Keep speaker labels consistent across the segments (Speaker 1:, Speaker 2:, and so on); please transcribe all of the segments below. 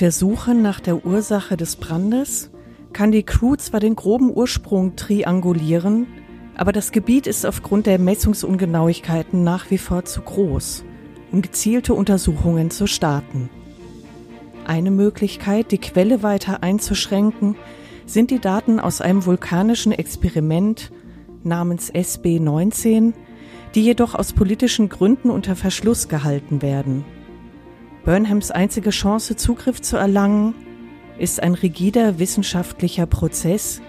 Speaker 1: der Suche nach der Ursache des Brandes kann die Crew zwar den groben Ursprung triangulieren, aber das Gebiet ist aufgrund der Messungsungenauigkeiten nach wie vor zu groß, um gezielte Untersuchungen zu starten. Eine Möglichkeit, die Quelle weiter einzuschränken, sind die Daten aus einem vulkanischen Experiment namens SB19, die jedoch aus politischen Gründen unter Verschluss gehalten werden. Burnhams einzige Chance, Zugriff zu erlangen, ist ein rigider wissenschaftlicher Prozess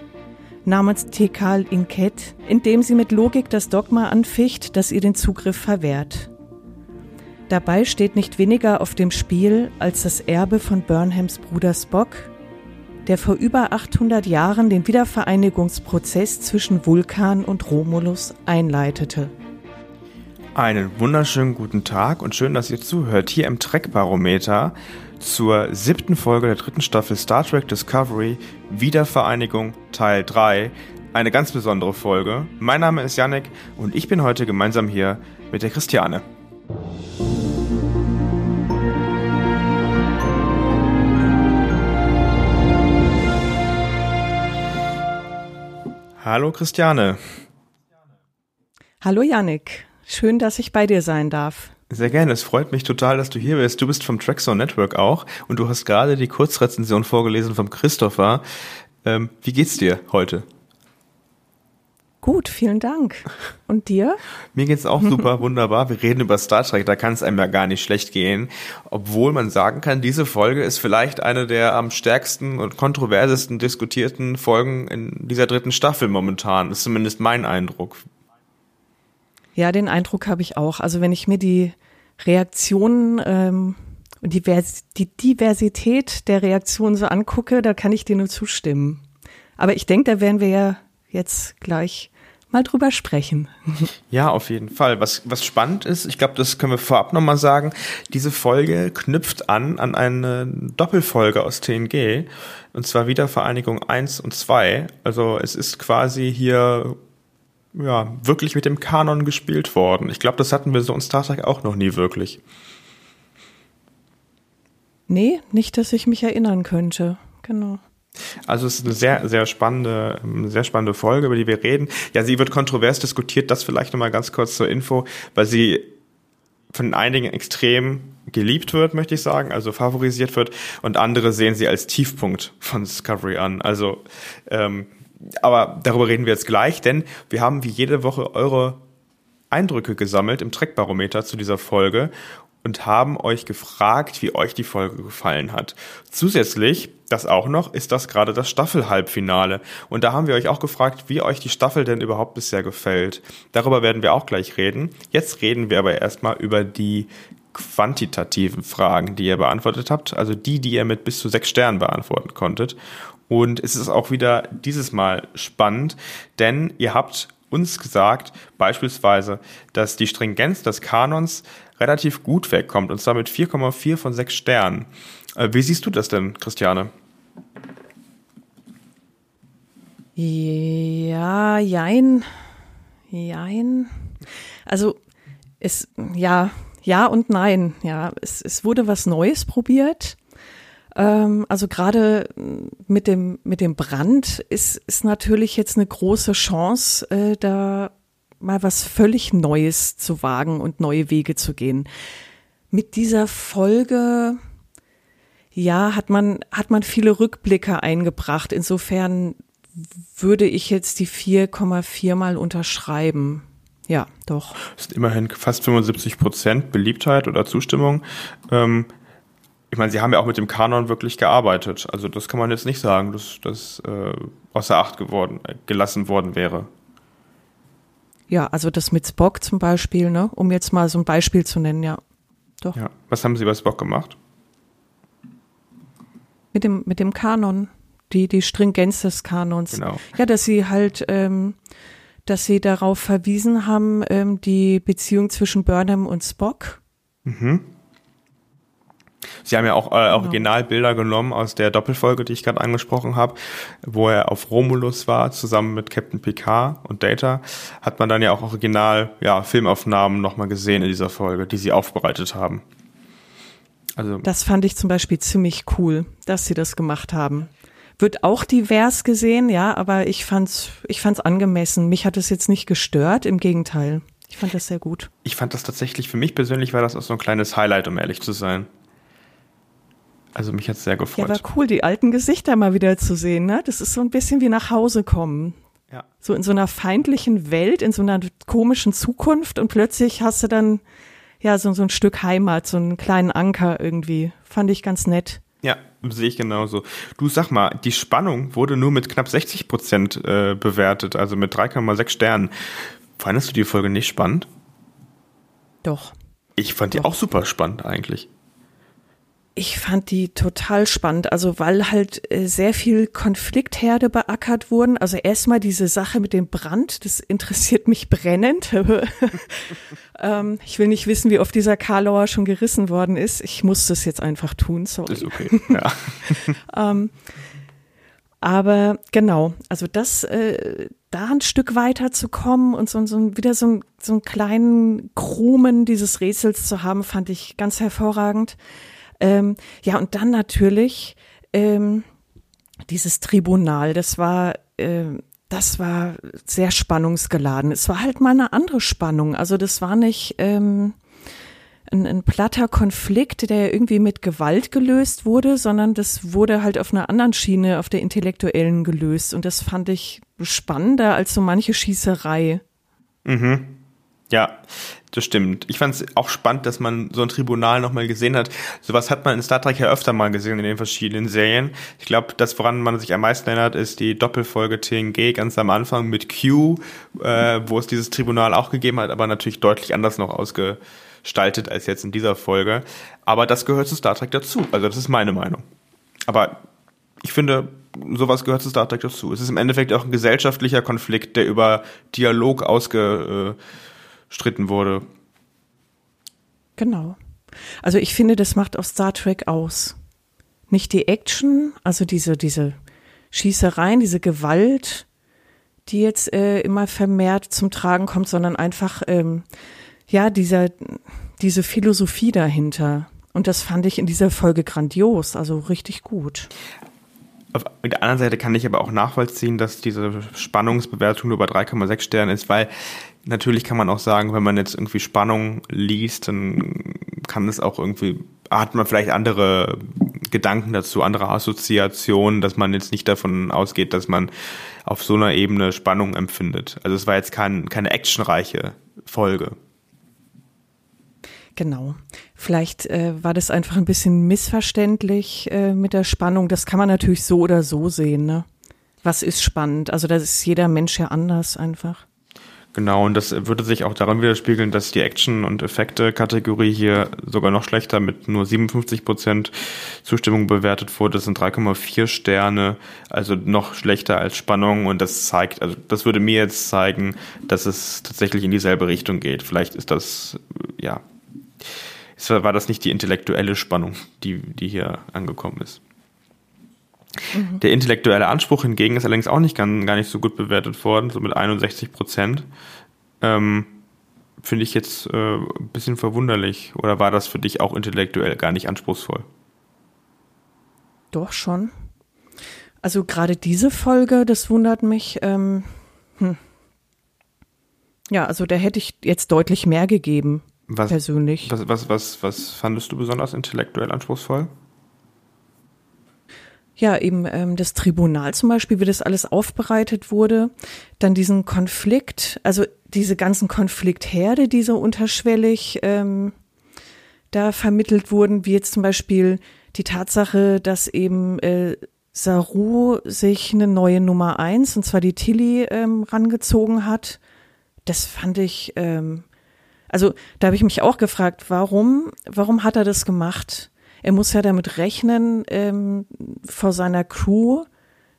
Speaker 1: namens Tekal Inket, in dem sie mit Logik das Dogma anficht, das ihr den Zugriff verwehrt. Dabei steht nicht weniger auf dem Spiel als das Erbe von Burnhams Bruder Spock, der vor über 800 Jahren den Wiedervereinigungsprozess zwischen Vulkan und Romulus einleitete.
Speaker 2: Einen wunderschönen guten Tag und schön, dass ihr zuhört hier im Trek-Barometer zur siebten Folge der dritten Staffel Star Trek Discovery Wiedervereinigung Teil 3. Eine ganz besondere Folge. Mein Name ist Yannick und ich bin heute gemeinsam hier mit der Christiane. Hallo Christiane.
Speaker 1: Hallo Yannick. Schön, dass ich bei dir sein darf.
Speaker 2: Sehr gerne. Es freut mich total, dass du hier bist. Du bist vom Trackzone Network auch und du hast gerade die Kurzrezension vorgelesen vom Christopher. Ähm, wie geht's dir heute?
Speaker 1: Gut, vielen Dank. Und dir?
Speaker 2: Mir geht's auch super, wunderbar. Wir reden über Star Trek, da kann es einem ja gar nicht schlecht gehen. Obwohl man sagen kann, diese Folge ist vielleicht eine der am stärksten und kontroversesten diskutierten Folgen in dieser dritten Staffel momentan. Das ist zumindest mein Eindruck.
Speaker 1: Ja, den Eindruck habe ich auch. Also wenn ich mir die Reaktionen ähm, und die, die Diversität der Reaktionen so angucke, da kann ich dir nur zustimmen. Aber ich denke, da werden wir ja jetzt gleich mal drüber sprechen.
Speaker 2: Ja, auf jeden Fall. Was, was spannend ist, ich glaube, das können wir vorab nochmal sagen, diese Folge knüpft an an eine Doppelfolge aus TNG, und zwar Wiedervereinigung 1 und 2. Also es ist quasi hier ja, wirklich mit dem Kanon gespielt worden. Ich glaube, das hatten wir so in Star Trek auch noch nie wirklich.
Speaker 1: Nee, nicht, dass ich mich erinnern könnte. Genau.
Speaker 2: Also es ist eine sehr, sehr spannende, sehr spannende Folge, über die wir reden. Ja, sie wird kontrovers diskutiert, das vielleicht nochmal ganz kurz zur Info, weil sie von einigen extrem geliebt wird, möchte ich sagen, also favorisiert wird, und andere sehen sie als Tiefpunkt von Discovery an. Also ähm, aber darüber reden wir jetzt gleich, denn wir haben wie jede Woche eure Eindrücke gesammelt im Trackbarometer zu dieser Folge und haben euch gefragt, wie euch die Folge gefallen hat. Zusätzlich, das auch noch, ist das gerade das Staffelhalbfinale. Und da haben wir euch auch gefragt, wie euch die Staffel denn überhaupt bisher gefällt. Darüber werden wir auch gleich reden. Jetzt reden wir aber erstmal über die quantitativen Fragen, die ihr beantwortet habt, also die, die ihr mit bis zu sechs Sternen beantworten konntet. Und es ist auch wieder dieses Mal spannend, denn ihr habt uns gesagt, beispielsweise, dass die Stringenz des Kanons relativ gut wegkommt, und zwar mit 4,4 von 6 Sternen. Äh, wie siehst du das denn, Christiane?
Speaker 1: Ja, jein. Jein. Also, es, ja, ja und nein. Ja, es, es wurde was Neues probiert. Ähm, also gerade mit dem, mit dem Brand ist, ist natürlich jetzt eine große Chance, äh, da mal was völlig Neues zu wagen und neue Wege zu gehen. Mit dieser Folge, ja, hat man, hat man viele Rückblicke eingebracht. Insofern würde ich jetzt die 4,4 mal unterschreiben. Ja, doch.
Speaker 2: Das ist immerhin fast 75 Prozent Beliebtheit oder Zustimmung. Ähm, ich meine, sie haben ja auch mit dem Kanon wirklich gearbeitet. Also das kann man jetzt nicht sagen, dass das äh, außer Acht geworden, äh, gelassen worden wäre.
Speaker 1: Ja, also das mit Spock zum Beispiel, ne, um jetzt mal so ein Beispiel zu nennen, ja. doch.
Speaker 2: Ja. Was haben Sie bei Spock gemacht?
Speaker 1: Mit dem, mit dem Kanon, die, die Stringenz des Kanons.
Speaker 2: Genau.
Speaker 1: Ja, dass sie halt, ähm, dass sie darauf verwiesen haben, ähm, die Beziehung zwischen Burnham und Spock.
Speaker 2: Mhm. Sie haben ja auch äh, Originalbilder genommen aus der Doppelfolge, die ich gerade angesprochen habe, wo er auf Romulus war, zusammen mit Captain Picard und Data. Hat man dann ja auch original ja, Filmaufnahmen nochmal gesehen in dieser Folge, die sie aufbereitet haben.
Speaker 1: Also das fand ich zum Beispiel ziemlich cool, dass sie das gemacht haben. Wird auch divers gesehen, ja, aber ich fand's, ich fand's angemessen. Mich hat es jetzt nicht gestört, im Gegenteil. Ich fand das sehr gut.
Speaker 2: Ich fand das tatsächlich, für mich persönlich war das auch so ein kleines Highlight, um ehrlich zu sein. Also mich hat es sehr gefreut.
Speaker 1: Ja, war cool, die alten Gesichter mal wieder zu sehen. Ne? Das ist so ein bisschen wie nach Hause kommen. Ja. So in so einer feindlichen Welt, in so einer komischen Zukunft und plötzlich hast du dann ja so, so ein Stück Heimat, so einen kleinen Anker irgendwie. Fand ich ganz nett.
Speaker 2: Ja, sehe ich genauso. Du sag mal, die Spannung wurde nur mit knapp 60 Prozent äh, bewertet, also mit 3,6 Sternen. Fandest du die Folge nicht spannend?
Speaker 1: Doch.
Speaker 2: Ich fand Doch. die auch super spannend eigentlich.
Speaker 1: Ich fand die total spannend, also weil halt äh, sehr viel Konfliktherde beackert wurden. Also erstmal diese Sache mit dem Brand, das interessiert mich brennend. ähm, ich will nicht wissen, wie oft dieser Karlauer schon gerissen worden ist. Ich muss das jetzt einfach tun, sorry.
Speaker 2: Ist okay, ja.
Speaker 1: ähm, aber genau, also das, äh, da ein Stück weiter zu kommen und so, so wieder so, so einen kleinen Krumen dieses Rätsels zu haben, fand ich ganz hervorragend. Ähm, ja, und dann natürlich ähm, dieses Tribunal, das war, äh, das war sehr spannungsgeladen. Es war halt mal eine andere Spannung. Also das war nicht ähm, ein, ein platter Konflikt, der irgendwie mit Gewalt gelöst wurde, sondern das wurde halt auf einer anderen Schiene, auf der intellektuellen gelöst. Und das fand ich spannender als so manche Schießerei.
Speaker 2: Mhm. Ja, das stimmt. Ich fand es auch spannend, dass man so ein Tribunal nochmal gesehen hat. Sowas hat man in Star Trek ja öfter mal gesehen in den verschiedenen Serien. Ich glaube, das, woran man sich am meisten erinnert, ist die Doppelfolge TNG ganz am Anfang mit Q, äh, wo es dieses Tribunal auch gegeben hat, aber natürlich deutlich anders noch ausgestaltet als jetzt in dieser Folge. Aber das gehört zu Star Trek dazu. Also das ist meine Meinung. Aber ich finde, sowas gehört zu Star Trek dazu. Es ist im Endeffekt auch ein gesellschaftlicher Konflikt, der über Dialog ausge äh, gestritten wurde.
Speaker 1: Genau. Also ich finde, das macht auch Star Trek aus. Nicht die Action, also diese, diese Schießereien, diese Gewalt, die jetzt äh, immer vermehrt zum Tragen kommt, sondern einfach, ähm, ja, dieser, diese Philosophie dahinter. Und das fand ich in dieser Folge grandios, also richtig gut.
Speaker 2: Auf der anderen Seite kann ich aber auch nachvollziehen, dass diese Spannungsbewertung nur bei 3,6 Sternen ist, weil natürlich kann man auch sagen, wenn man jetzt irgendwie Spannung liest, dann kann es auch irgendwie, hat man vielleicht andere Gedanken dazu, andere Assoziationen, dass man jetzt nicht davon ausgeht, dass man auf so einer Ebene Spannung empfindet. Also es war jetzt kein, keine actionreiche Folge.
Speaker 1: Genau. Vielleicht äh, war das einfach ein bisschen missverständlich äh, mit der Spannung. Das kann man natürlich so oder so sehen. Ne? Was ist spannend? Also das ist jeder Mensch ja anders einfach.
Speaker 2: Genau, und das würde sich auch daran widerspiegeln, dass die Action- und Effekte-Kategorie hier sogar noch schlechter mit nur 57 Prozent Zustimmung bewertet wurde. Das sind 3,4 Sterne, also noch schlechter als Spannung. Und das zeigt, also das würde mir jetzt zeigen, dass es tatsächlich in dieselbe Richtung geht. Vielleicht ist das, ja, war das nicht die intellektuelle Spannung, die, die hier angekommen ist. Mhm. Der intellektuelle Anspruch hingegen ist allerdings auch nicht gar, gar nicht so gut bewertet worden, so mit 61 Prozent. Ähm, Finde ich jetzt äh, ein bisschen verwunderlich. Oder war das für dich auch intellektuell gar nicht anspruchsvoll?
Speaker 1: Doch schon. Also gerade diese Folge, das wundert mich. Ähm, hm. Ja, also da hätte ich jetzt deutlich mehr gegeben
Speaker 2: was,
Speaker 1: persönlich.
Speaker 2: Was, was, was, was fandest du besonders intellektuell anspruchsvoll?
Speaker 1: Ja, eben ähm, das Tribunal zum Beispiel, wie das alles aufbereitet wurde. Dann diesen Konflikt, also diese ganzen Konfliktherde, die so unterschwellig ähm, da vermittelt wurden, wie jetzt zum Beispiel die Tatsache, dass eben äh, Saru sich eine neue Nummer eins, und zwar die Tilly, ähm, rangezogen hat. Das fand ich ähm, Also da habe ich mich auch gefragt, warum, warum hat er das gemacht? Er muss ja damit rechnen, ähm, vor seiner Crew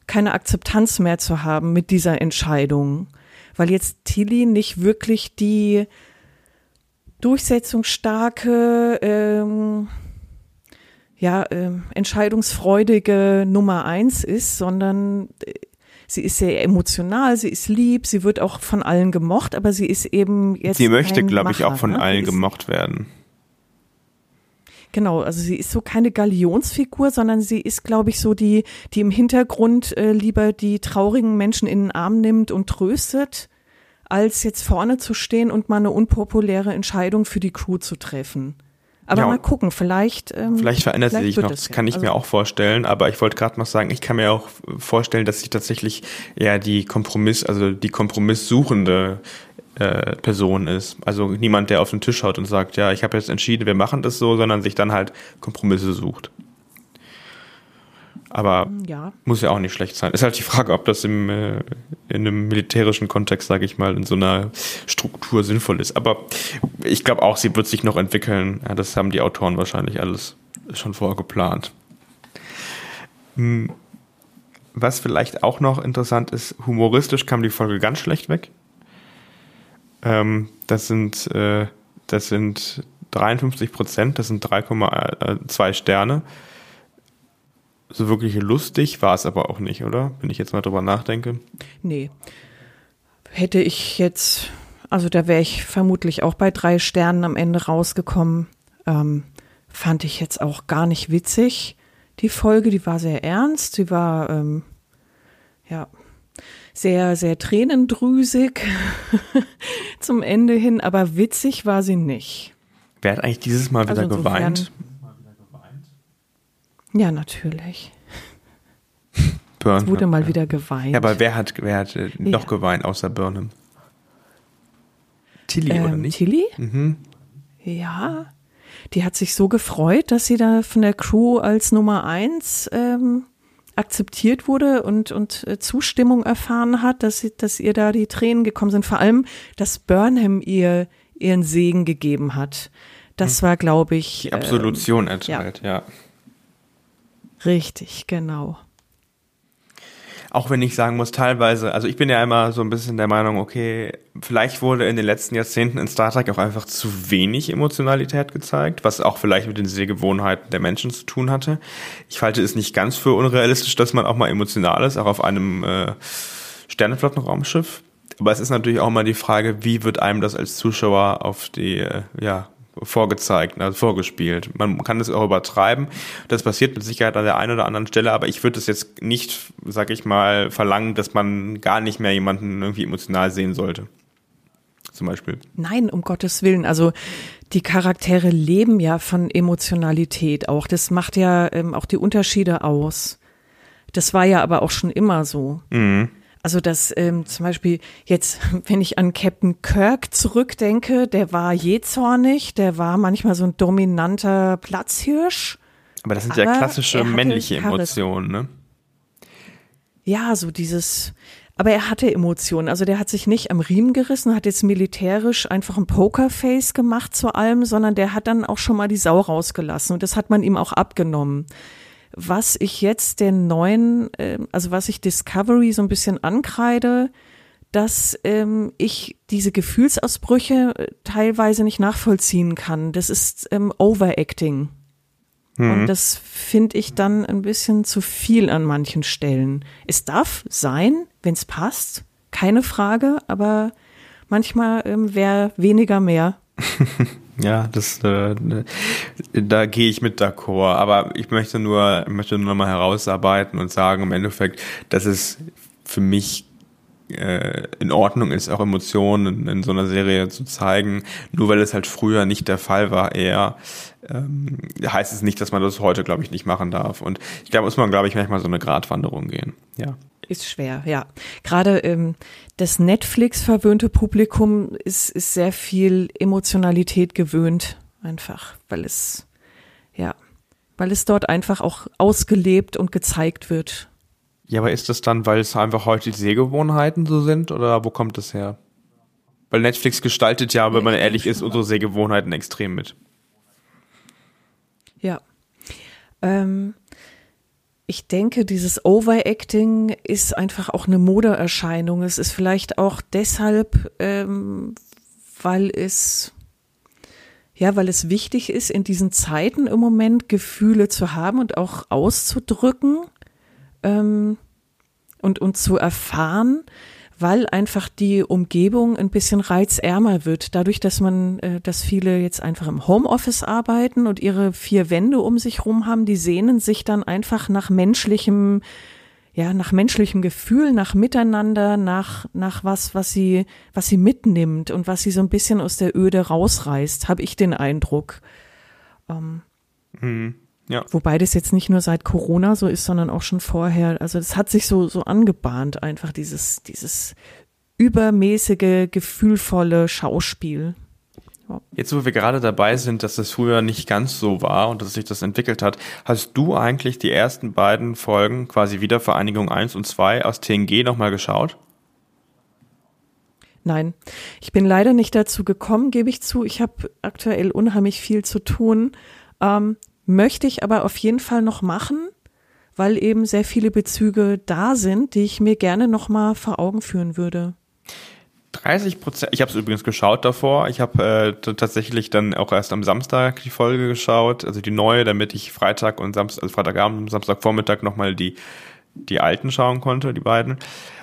Speaker 1: keine Akzeptanz mehr zu haben mit dieser Entscheidung, weil jetzt Tilly nicht wirklich die durchsetzungsstarke, ähm, ja, ähm, entscheidungsfreudige Nummer eins ist, sondern äh, sie ist sehr emotional, sie ist lieb, sie wird auch von allen gemocht, aber sie ist eben jetzt.
Speaker 2: Sie möchte, glaube ich, auch von ne? allen gemocht werden.
Speaker 1: Genau, also sie ist so keine Galionsfigur, sondern sie ist, glaube ich, so die, die im Hintergrund äh, lieber die traurigen Menschen in den Arm nimmt und tröstet, als jetzt vorne zu stehen und mal eine unpopuläre Entscheidung für die Crew zu treffen. Aber ja, mal gucken, vielleicht.
Speaker 2: Ähm, vielleicht verändert vielleicht sie sich noch, das kann ich also, mir auch vorstellen. Aber ich wollte gerade noch sagen, ich kann mir auch vorstellen, dass sich tatsächlich eher die Kompromiss, also die kompromisssuchende äh, Person ist. Also niemand, der auf den Tisch haut und sagt, ja, ich habe jetzt entschieden, wir machen das so, sondern sich dann halt Kompromisse sucht. Aber mm, ja. muss ja auch nicht schlecht sein. Ist halt die Frage, ob das im, äh, in einem militärischen Kontext, sage ich mal, in so einer Struktur sinnvoll ist. Aber ich glaube auch, sie wird sich noch entwickeln. Ja, das haben die Autoren wahrscheinlich alles schon vorher geplant. Hm. Was vielleicht auch noch interessant ist, humoristisch kam die Folge ganz schlecht weg. Ähm, das sind, äh, das sind 53 Prozent, das sind 3,2 Sterne so wirklich lustig war es aber auch nicht, oder? Wenn ich jetzt mal drüber nachdenke.
Speaker 1: Nee. Hätte ich jetzt, also da wäre ich vermutlich auch bei drei Sternen am Ende rausgekommen. Ähm, fand ich jetzt auch gar nicht witzig. Die Folge, die war sehr ernst, sie war ähm, ja sehr, sehr tränendrüsig zum Ende hin, aber witzig war sie nicht.
Speaker 2: Wer hat eigentlich dieses Mal wieder also geweint?
Speaker 1: Ja, natürlich. Burnham. Es wurde mal ja. wieder geweint.
Speaker 2: Ja, aber wer hat, wer hat äh, noch ja. geweint außer Burnham? Tilly, ähm, oder nicht?
Speaker 1: Tilly? Mhm. Ja. Die hat sich so gefreut, dass sie da von der Crew als Nummer eins ähm, akzeptiert wurde und, und äh, Zustimmung erfahren hat, dass, sie, dass ihr da die Tränen gekommen sind. Vor allem, dass Burnham ihr ihren Segen gegeben hat. Das hm. war, glaube ich.
Speaker 2: Die Absolution ähm, erteilt, ja. ja.
Speaker 1: Richtig, genau.
Speaker 2: Auch wenn ich sagen muss, teilweise, also ich bin ja immer so ein bisschen der Meinung, okay, vielleicht wurde in den letzten Jahrzehnten in Star Trek auch einfach zu wenig Emotionalität gezeigt, was auch vielleicht mit den Sehgewohnheiten der Menschen zu tun hatte. Ich halte es nicht ganz für unrealistisch, dass man auch mal emotional ist, auch auf einem äh, Sternenflottenraumschiff. Aber es ist natürlich auch mal die Frage, wie wird einem das als Zuschauer auf die, äh, ja, vorgezeigt, also vorgespielt. Man kann es auch übertreiben. Das passiert mit Sicherheit an der einen oder anderen Stelle, aber ich würde es jetzt nicht, sag ich mal, verlangen, dass man gar nicht mehr jemanden irgendwie emotional sehen sollte. Zum Beispiel.
Speaker 1: Nein, um Gottes Willen. Also die Charaktere leben ja von Emotionalität auch. Das macht ja ähm, auch die Unterschiede aus. Das war ja aber auch schon immer so. Mhm. Also dass ähm, zum Beispiel jetzt, wenn ich an Captain Kirk zurückdenke, der war jähzornig, der war manchmal so ein dominanter Platzhirsch.
Speaker 2: Aber das sind ja klassische männliche Emotionen, ne?
Speaker 1: Ja, so dieses, aber er hatte Emotionen. Also der hat sich nicht am Riemen gerissen, hat jetzt militärisch einfach ein Pokerface gemacht zu allem, sondern der hat dann auch schon mal die Sau rausgelassen und das hat man ihm auch abgenommen was ich jetzt den neuen, äh, also was ich Discovery so ein bisschen ankreide, dass ähm, ich diese Gefühlsausbrüche äh, teilweise nicht nachvollziehen kann. Das ist ähm, Overacting. Mhm. Und das finde ich dann ein bisschen zu viel an manchen Stellen. Es darf sein, wenn es passt, keine Frage, aber manchmal ähm, wäre weniger mehr.
Speaker 2: Ja, das, äh, da gehe ich mit d'accord. Aber ich möchte nur, möchte nur mal herausarbeiten und sagen im Endeffekt, dass es für mich äh, in Ordnung ist, auch Emotionen in, in, so einer Serie zu zeigen. Nur weil es halt früher nicht der Fall war, eher ähm, heißt es nicht, dass man das heute, glaube ich, nicht machen darf. Und ich glaube, muss man, glaube ich, manchmal so eine Gratwanderung gehen. Ja.
Speaker 1: Ist schwer, ja. Gerade ähm, das Netflix-verwöhnte Publikum ist, ist sehr viel Emotionalität gewöhnt, einfach, weil es, ja, weil es dort einfach auch ausgelebt und gezeigt wird.
Speaker 2: Ja, aber ist das dann, weil es einfach heute die Sehgewohnheiten so sind oder wo kommt das her? Weil Netflix gestaltet ja, wenn man ehrlich ist, unsere Sehgewohnheiten extrem mit.
Speaker 1: Ja. Ähm, ich denke, dieses Overacting ist einfach auch eine Modeerscheinung. Es ist vielleicht auch deshalb, ähm, weil es ja, weil es wichtig ist, in diesen Zeiten im Moment Gefühle zu haben und auch auszudrücken ähm, und, und zu erfahren, weil einfach die Umgebung ein bisschen reizärmer wird. Dadurch, dass man, äh, dass viele jetzt einfach im Homeoffice arbeiten und ihre vier Wände um sich rum haben, die sehnen sich dann einfach nach menschlichem ja, nach menschlichem Gefühl, nach Miteinander, nach, nach was, was sie, was sie mitnimmt und was sie so ein bisschen aus der Öde rausreißt, habe ich den Eindruck. Ähm,
Speaker 2: hm, ja.
Speaker 1: Wobei das jetzt nicht nur seit Corona so ist, sondern auch schon vorher. Also das hat sich so, so angebahnt, einfach dieses, dieses übermäßige, gefühlvolle Schauspiel.
Speaker 2: Jetzt, wo wir gerade dabei sind, dass das früher nicht ganz so war und dass sich das entwickelt hat, hast du eigentlich die ersten beiden Folgen, quasi Wiedervereinigung 1 und 2 aus TNG nochmal geschaut?
Speaker 1: Nein, ich bin leider nicht dazu gekommen, gebe ich zu. Ich habe aktuell unheimlich viel zu tun. Ähm, möchte ich aber auf jeden Fall noch machen, weil eben sehr viele Bezüge da sind, die ich mir gerne nochmal vor Augen führen würde.
Speaker 2: 30 Prozent. Ich habe es übrigens geschaut davor. Ich habe äh, tatsächlich dann auch erst am Samstag die Folge geschaut, also die neue, damit ich Freitag und Samstag, also Freitagabend und Samstagvormittag nochmal die die alten schauen konnte, die beiden.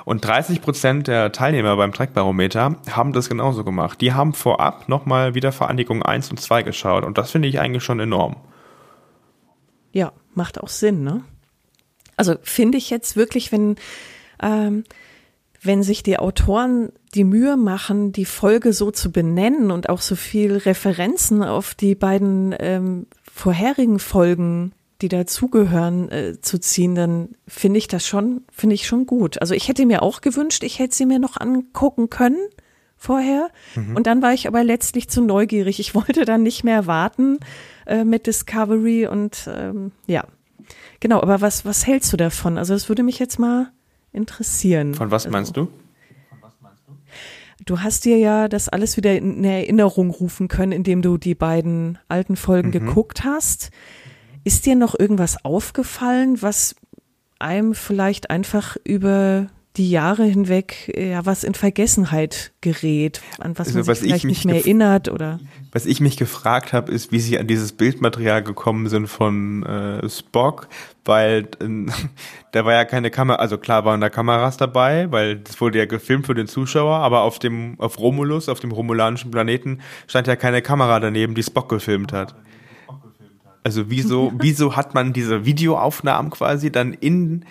Speaker 2: Und 30 Prozent der Teilnehmer beim Trackbarometer haben das genauso gemacht. Die haben vorab nochmal wieder Vereinigung 1 und 2 geschaut. Und das finde ich eigentlich schon enorm.
Speaker 1: Ja, macht auch Sinn, ne? Also finde ich jetzt wirklich, wenn ähm, wenn sich die Autoren die Mühe machen, die Folge so zu benennen und auch so viel Referenzen auf die beiden ähm, vorherigen Folgen, die dazugehören, äh, zu ziehen, dann finde ich das schon, finde ich schon gut. Also ich hätte mir auch gewünscht, ich hätte sie mir noch angucken können vorher. Mhm. Und dann war ich aber letztlich zu neugierig. Ich wollte dann nicht mehr warten äh, mit Discovery und ähm, ja. Genau, aber was, was hältst du davon? Also das würde mich jetzt mal interessieren.
Speaker 2: Von was meinst
Speaker 1: also, du? Du hast dir ja das alles wieder in Erinnerung rufen können, indem du die beiden alten Folgen mhm. geguckt hast. Ist dir noch irgendwas aufgefallen, was einem vielleicht einfach über die Jahre hinweg ja was in Vergessenheit gerät, an was also, man sich vielleicht nicht mehr erinnert oder
Speaker 2: was ich mich gefragt habe, ist, wie sie an dieses Bildmaterial gekommen sind von äh, Spock, weil äh, da war ja keine Kamera, also klar waren da Kameras dabei, weil das wurde ja gefilmt für den Zuschauer, aber auf dem auf Romulus, auf dem romulanischen Planeten stand ja keine Kamera daneben, die Spock gefilmt hat. Also wieso wieso hat man diese Videoaufnahmen quasi dann in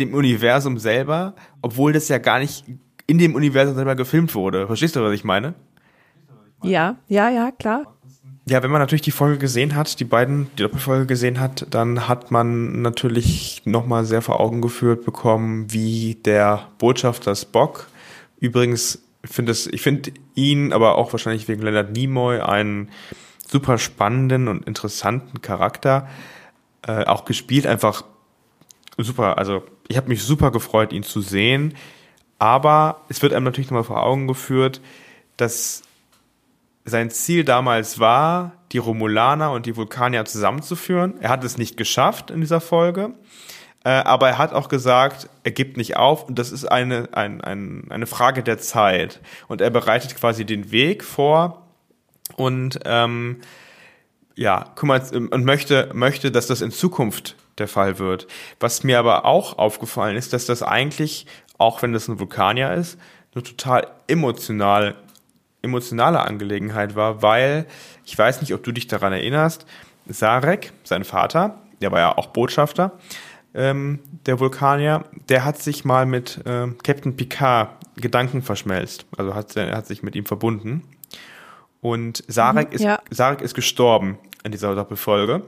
Speaker 2: dem Universum selber, obwohl das ja gar nicht in dem Universum selber gefilmt wurde. Verstehst du, was ich meine?
Speaker 1: Ja, ja, ja, klar.
Speaker 2: Ja, wenn man natürlich die Folge gesehen hat, die beiden, die Doppelfolge gesehen hat, dann hat man natürlich nochmal sehr vor Augen geführt bekommen, wie der Botschafter Spock, übrigens, finde ich finde ihn, aber auch wahrscheinlich wegen Leonard Nimoy, einen super spannenden und interessanten Charakter, äh, auch gespielt, einfach super, also ich habe mich super gefreut, ihn zu sehen. Aber es wird einem natürlich nochmal vor Augen geführt, dass sein Ziel damals war, die Romulaner und die Vulkanier zusammenzuführen. Er hat es nicht geschafft in dieser Folge. Äh, aber er hat auch gesagt, er gibt nicht auf und das ist eine, ein, ein, eine Frage der Zeit. Und er bereitet quasi den Weg vor und ähm, ja, kümmert und möchte, möchte, dass das in Zukunft der Fall wird. Was mir aber auch aufgefallen ist, dass das eigentlich, auch wenn das ein Vulkanier ist, eine total emotional, emotionale Angelegenheit war, weil, ich weiß nicht, ob du dich daran erinnerst, Sarek, sein Vater, der war ja auch Botschafter, ähm, der Vulkanier, der hat sich mal mit äh, Captain Picard Gedanken verschmelzt. Also hat, er hat sich mit ihm verbunden. Und Sarek, mhm, ja. ist, Sarek ist gestorben in dieser Doppelfolge.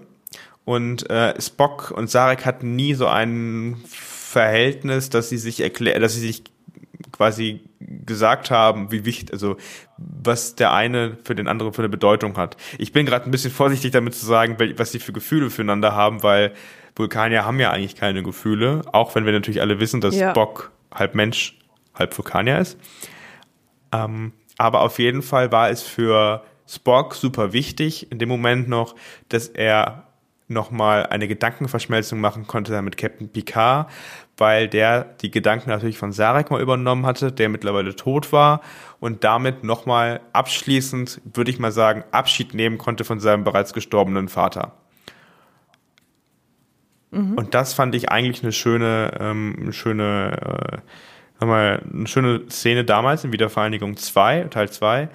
Speaker 2: Und äh, Spock und Sarek hatten nie so ein Verhältnis, dass sie sich erklären, dass sie sich quasi gesagt haben, wie wichtig, also was der eine für den anderen für eine Bedeutung hat. Ich bin gerade ein bisschen vorsichtig damit zu sagen, was sie für Gefühle füreinander haben, weil Vulkanier haben ja eigentlich keine Gefühle, auch wenn wir natürlich alle wissen, dass ja. Spock halb Mensch, halb Vulkanier ist. Ähm, aber auf jeden Fall war es für Spock super wichtig in dem Moment noch, dass er nochmal eine Gedankenverschmelzung machen konnte mit Captain Picard, weil der die Gedanken natürlich von Sarek mal übernommen hatte, der mittlerweile tot war und damit nochmal abschließend, würde ich mal sagen, Abschied nehmen konnte von seinem bereits gestorbenen Vater. Mhm. Und das fand ich eigentlich eine schöne, ähm, schöne, äh, mal, eine schöne Szene damals in Wiedervereinigung 2, Teil 2.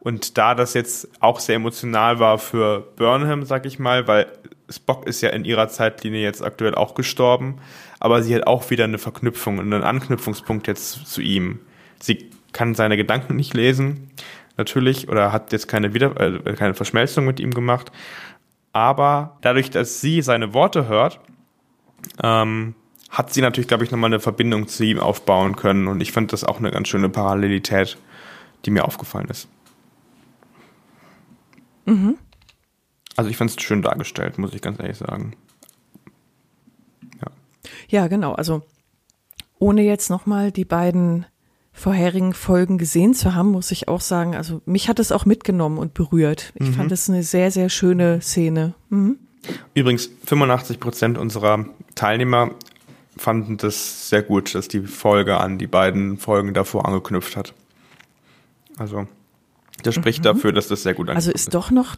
Speaker 2: Und da das jetzt auch sehr emotional war für Burnham, sag ich mal, weil Spock ist ja in ihrer Zeitlinie jetzt aktuell auch gestorben, aber sie hat auch wieder eine Verknüpfung und einen Anknüpfungspunkt jetzt zu ihm. Sie kann seine Gedanken nicht lesen, natürlich, oder hat jetzt keine, wieder äh, keine Verschmelzung mit ihm gemacht, aber dadurch, dass sie seine Worte hört, ähm, hat sie natürlich, glaube ich, nochmal eine Verbindung zu ihm aufbauen können und ich fand das auch eine ganz schöne Parallelität, die mir aufgefallen ist. Mhm. Also ich fand es schön dargestellt, muss ich ganz ehrlich sagen.
Speaker 1: Ja, ja genau. Also ohne jetzt nochmal die beiden vorherigen Folgen gesehen zu haben, muss ich auch sagen, also mich hat es auch mitgenommen und berührt. Ich mhm. fand es eine sehr, sehr schöne Szene. Mhm.
Speaker 2: Übrigens, 85 Prozent unserer Teilnehmer fanden das sehr gut, dass die Folge an die beiden Folgen davor angeknüpft hat. Also, das spricht mhm. dafür, dass das sehr gut
Speaker 1: Also ist, ist doch noch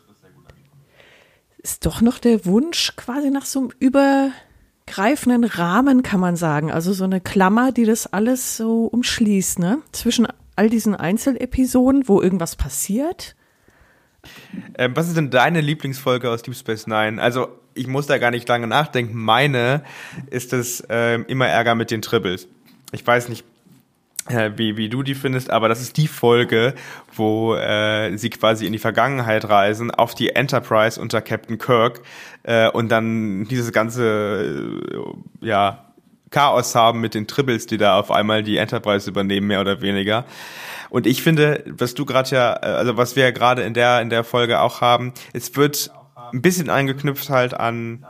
Speaker 1: ist doch noch der Wunsch quasi nach so einem übergreifenden Rahmen, kann man sagen. Also so eine Klammer, die das alles so umschließt, ne? Zwischen all diesen Einzelepisoden, wo irgendwas passiert.
Speaker 2: Ähm, was ist denn deine Lieblingsfolge aus Deep Space Nine? Also, ich muss da gar nicht lange nachdenken. Meine ist es ähm, immer Ärger mit den Tribbles. Ich weiß nicht, äh, wie, wie du die findest, aber das ist die Folge, wo äh, sie quasi in die Vergangenheit reisen, auf die Enterprise unter Captain Kirk äh, und dann dieses ganze äh, ja, Chaos haben mit den Tribbles, die da auf einmal die Enterprise übernehmen, mehr oder weniger. Und ich finde, was du gerade ja, äh, also was wir ja gerade in der, in der Folge auch haben, es wird ein bisschen angeknüpft halt an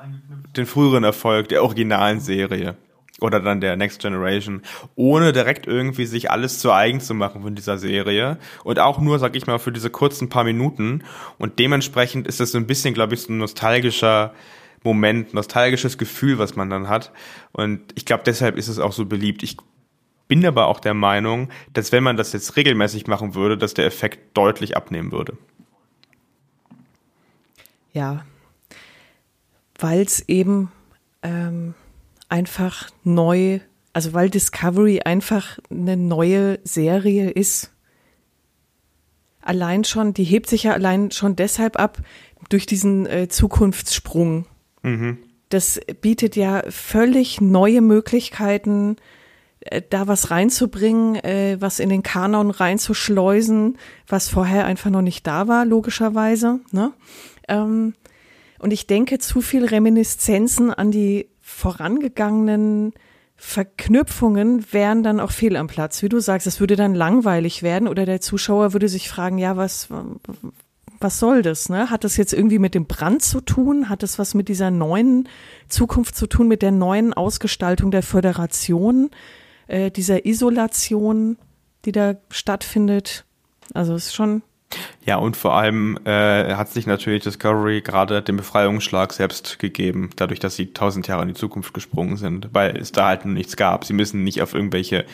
Speaker 2: den früheren Erfolg der originalen Serie oder dann der Next Generation, ohne direkt irgendwie sich alles zu eigen zu machen von dieser Serie und auch nur, sag ich mal, für diese kurzen paar Minuten und dementsprechend ist das so ein bisschen, glaube ich, so ein nostalgischer Moment, nostalgisches Gefühl, was man dann hat und ich glaube, deshalb ist es auch so beliebt. Ich bin aber auch der Meinung, dass wenn man das jetzt regelmäßig machen würde, dass der Effekt deutlich abnehmen würde.
Speaker 1: Ja, weil es eben ähm einfach neu, also weil Discovery einfach eine neue Serie ist. Allein schon, die hebt sich ja allein schon deshalb ab durch diesen äh, Zukunftssprung. Mhm. Das bietet ja völlig neue Möglichkeiten, äh, da was reinzubringen, äh, was in den Kanon reinzuschleusen, was vorher einfach noch nicht da war, logischerweise. Ne? Ähm, und ich denke, zu viel Reminiszenzen an die vorangegangenen Verknüpfungen wären dann auch fehl am Platz. Wie du sagst, es würde dann langweilig werden oder der Zuschauer würde sich fragen, ja, was, was soll das? Ne? Hat das jetzt irgendwie mit dem Brand zu tun? Hat das was mit dieser neuen Zukunft zu tun, mit der neuen Ausgestaltung der Föderation, äh, dieser Isolation, die da stattfindet? Also es ist schon
Speaker 2: ja, und vor allem äh, hat sich natürlich Discovery gerade den Befreiungsschlag selbst gegeben, dadurch, dass sie tausend Jahre in die Zukunft gesprungen sind, weil es da halt nichts gab. Sie müssen nicht auf irgendwelche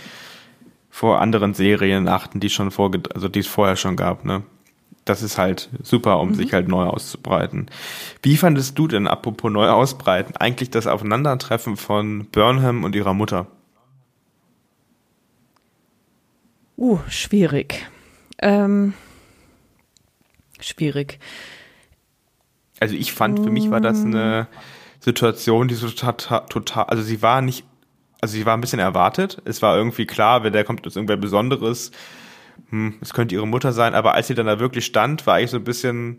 Speaker 2: vor anderen Serien achten, die schon vor, also die es vorher schon gab, ne? Das ist halt super, um mhm. sich halt neu auszubreiten. Wie fandest du denn, apropos neu ausbreiten, eigentlich das Aufeinandertreffen von Burnham und ihrer Mutter?
Speaker 1: Uh, schwierig. Ähm schwierig.
Speaker 2: Also ich fand, für mich war das eine Situation, die so total, total, also sie war nicht, also sie war ein bisschen erwartet. Es war irgendwie klar, wenn der kommt jetzt irgendwer Besonderes, hm, es könnte ihre Mutter sein, aber als sie dann da wirklich stand, war ich so ein bisschen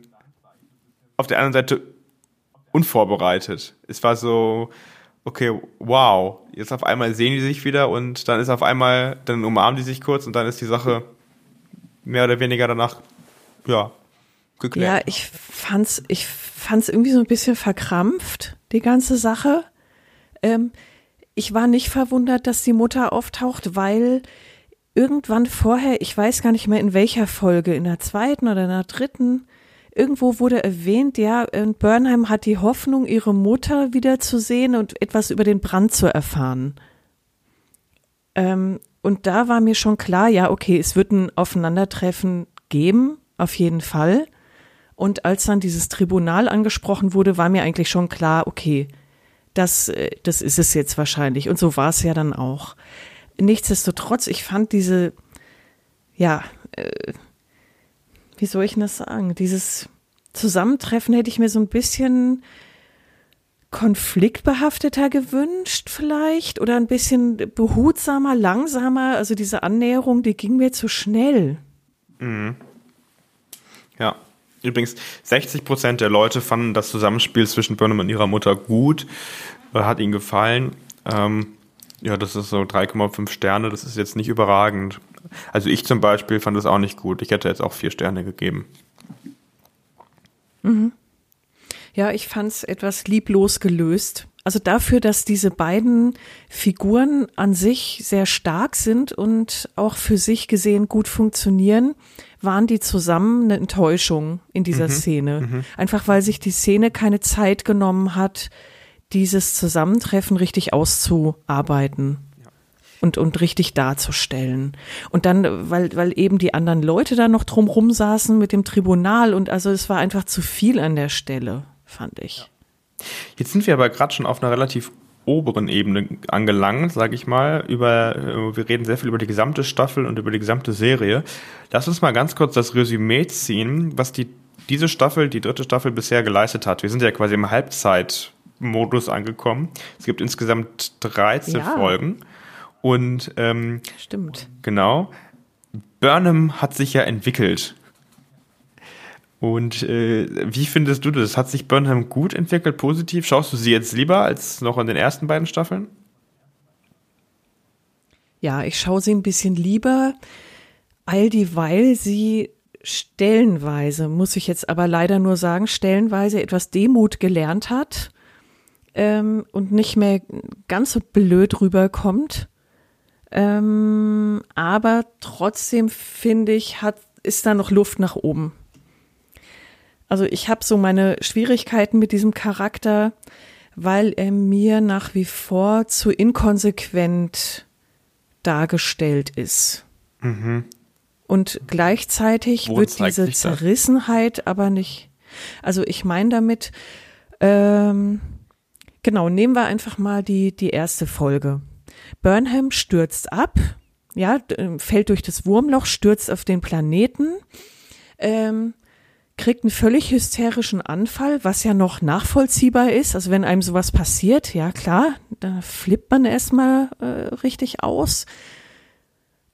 Speaker 2: auf der anderen Seite unvorbereitet. Es war so, okay, wow, jetzt auf einmal sehen die sich wieder und dann ist auf einmal, dann umarmen die sich kurz und dann ist die Sache mehr oder weniger danach, ja,
Speaker 1: geklärt. Ja, ich fand's, ich fand's irgendwie so ein bisschen verkrampft, die ganze Sache. Ähm, ich war nicht verwundert, dass die Mutter auftaucht, weil irgendwann vorher, ich weiß gar nicht mehr in welcher Folge, in der zweiten oder in der dritten, irgendwo wurde erwähnt, ja, Burnham hat die Hoffnung, ihre Mutter wiederzusehen und etwas über den Brand zu erfahren. Ähm, und da war mir schon klar, ja, okay, es wird ein Aufeinandertreffen geben, auf jeden Fall. Und als dann dieses Tribunal angesprochen wurde, war mir eigentlich schon klar, okay, das, äh, das ist es jetzt wahrscheinlich. Und so war es ja dann auch. Nichtsdestotrotz, ich fand diese, ja, äh, wie soll ich das sagen, dieses Zusammentreffen hätte ich mir so ein bisschen konfliktbehafteter gewünscht vielleicht oder ein bisschen behutsamer, langsamer. Also diese Annäherung, die ging mir zu schnell.
Speaker 2: Mhm. Ja. Übrigens, 60 Prozent der Leute fanden das Zusammenspiel zwischen Burnham und ihrer Mutter gut, äh, hat ihnen gefallen. Ähm, ja, das ist so 3,5 Sterne, das ist jetzt nicht überragend. Also ich zum Beispiel fand es auch nicht gut. Ich hätte jetzt auch vier Sterne gegeben.
Speaker 1: Mhm. Ja, ich fand es etwas lieblos gelöst. Also dafür, dass diese beiden Figuren an sich sehr stark sind und auch für sich gesehen gut funktionieren, waren die zusammen eine Enttäuschung in dieser mhm. Szene. Mhm. Einfach weil sich die Szene keine Zeit genommen hat, dieses Zusammentreffen richtig auszuarbeiten und, und richtig darzustellen. Und dann, weil, weil eben die anderen Leute da noch drumrum saßen mit dem Tribunal und also es war einfach zu viel an der Stelle fand ich.
Speaker 2: Jetzt sind wir aber gerade schon auf einer relativ oberen Ebene angelangt, sage ich mal. Über, äh, wir reden sehr viel über die gesamte Staffel und über die gesamte Serie. Lass uns mal ganz kurz das Resümee ziehen, was die diese Staffel, die dritte Staffel bisher geleistet hat. Wir sind ja quasi im Halbzeitmodus angekommen. Es gibt insgesamt 13 ja. Folgen. Und ähm,
Speaker 1: stimmt.
Speaker 2: Genau. Burnham hat sich ja entwickelt und äh, wie findest du das? Hat sich Burnham gut entwickelt, positiv? Schaust du sie jetzt lieber als noch in den ersten beiden Staffeln?
Speaker 1: Ja, ich schaue sie ein bisschen lieber, all dieweil sie stellenweise, muss ich jetzt aber leider nur sagen, stellenweise etwas Demut gelernt hat ähm, und nicht mehr ganz so blöd rüberkommt. Ähm, aber trotzdem finde ich, hat, ist da noch Luft nach oben. Also ich habe so meine Schwierigkeiten mit diesem Charakter, weil er mir nach wie vor zu inkonsequent dargestellt ist. Mhm. Und gleichzeitig Wo wird diese Zerrissenheit aber nicht. Also ich meine damit, ähm, genau, nehmen wir einfach mal die, die erste Folge. Burnham stürzt ab, ja, fällt durch das Wurmloch, stürzt auf den Planeten. Ähm, kriegt einen völlig hysterischen Anfall, was ja noch nachvollziehbar ist. Also wenn einem sowas passiert, ja klar, da flippt man erstmal äh, richtig aus.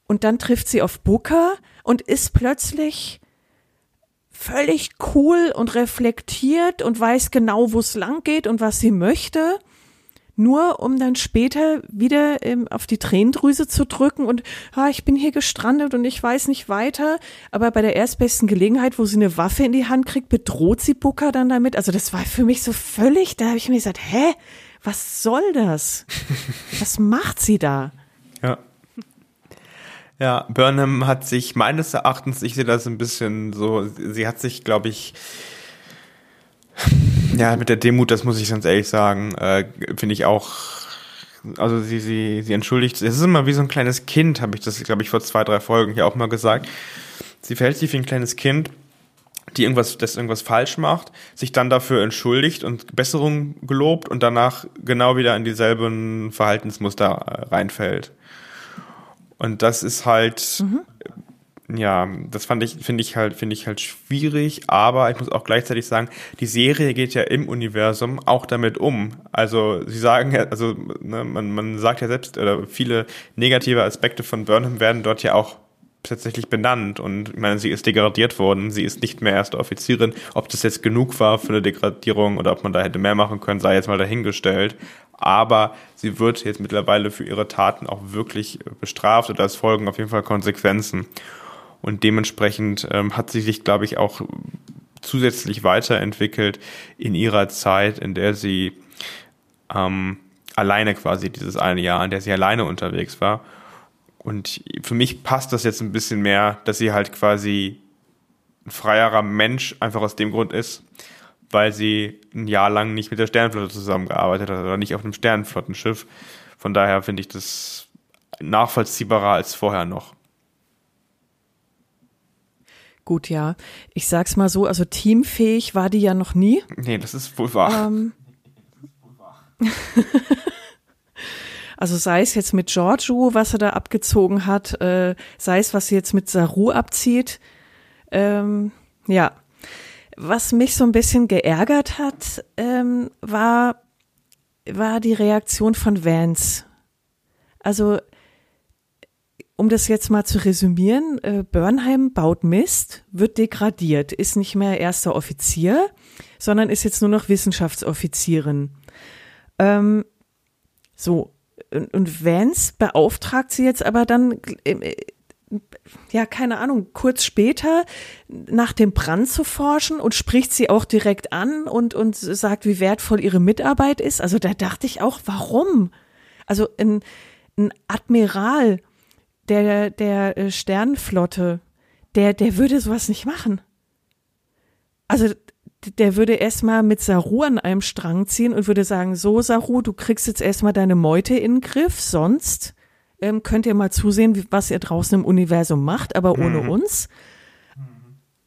Speaker 1: Und dann trifft sie auf Booker und ist plötzlich völlig cool und reflektiert und weiß genau, wo es lang geht und was sie möchte nur um dann später wieder ähm, auf die Tränendrüse zu drücken und ah, ich bin hier gestrandet und ich weiß nicht weiter. Aber bei der erstbesten Gelegenheit, wo sie eine Waffe in die Hand kriegt, bedroht sie Booker dann damit. Also das war für mich so völlig, da habe ich mir gesagt, hä, was soll das? was macht sie da?
Speaker 2: Ja. Ja, Burnham hat sich meines Erachtens, ich sehe das ein bisschen so, sie hat sich, glaube ich, ja, mit der Demut, das muss ich ganz ehrlich sagen, äh, finde ich auch. Also sie, sie, sie entschuldigt. Es ist immer wie so ein kleines Kind, habe ich das, glaube ich, vor zwei, drei Folgen hier auch mal gesagt. Sie verhält sich wie ein kleines Kind, die irgendwas, das irgendwas falsch macht, sich dann dafür entschuldigt und Besserung gelobt und danach genau wieder in dieselben Verhaltensmuster äh, reinfällt. Und das ist halt, mhm ja, das fand ich, finde ich halt, finde ich halt schwierig, aber ich muss auch gleichzeitig sagen, die Serie geht ja im Universum auch damit um. Also sie sagen ja, also ne, man, man sagt ja selbst, oder viele negative Aspekte von Burnham werden dort ja auch tatsächlich benannt und ich meine, sie ist degradiert worden, sie ist nicht mehr erste Offizierin. Ob das jetzt genug war für eine Degradierung oder ob man da hätte mehr machen können, sei jetzt mal dahingestellt. Aber sie wird jetzt mittlerweile für ihre Taten auch wirklich bestraft oder es folgen auf jeden Fall Konsequenzen. Und dementsprechend ähm, hat sie sich, glaube ich, auch zusätzlich weiterentwickelt in ihrer Zeit, in der sie ähm, alleine quasi dieses eine Jahr, in der sie alleine unterwegs war. Und für mich passt das jetzt ein bisschen mehr, dass sie halt quasi ein freierer Mensch einfach aus dem Grund ist, weil sie ein Jahr lang nicht mit der Sternenflotte zusammengearbeitet hat oder nicht auf einem Sternenflottenschiff. Von daher finde ich das nachvollziehbarer als vorher noch.
Speaker 1: Gut, ja. Ich sag's mal so, also teamfähig war die ja noch nie.
Speaker 2: Nee, das ist wohl wahr. Ähm,
Speaker 1: also sei es jetzt mit Giorgio, was er da abgezogen hat, äh, sei es, was sie jetzt mit Saru abzieht. Ähm, ja. Was mich so ein bisschen geärgert hat, ähm, war, war die Reaktion von Vance. Also um das jetzt mal zu resümieren, äh, Burnheim baut Mist, wird degradiert, ist nicht mehr erster Offizier, sondern ist jetzt nur noch Wissenschaftsoffizierin. Ähm, so, und, Vance beauftragt sie jetzt aber dann, äh, ja, keine Ahnung, kurz später nach dem Brand zu forschen und spricht sie auch direkt an und, und sagt, wie wertvoll ihre Mitarbeit ist. Also da dachte ich auch, warum? Also ein, ein Admiral der, der äh, Sternenflotte, der, der würde sowas nicht machen. Also der würde erstmal mit Saru an einem Strang ziehen und würde sagen, so Saru, du kriegst jetzt erstmal deine Meute in den Griff, sonst ähm, könnt ihr mal zusehen, was ihr draußen im Universum macht, aber ohne mhm. uns.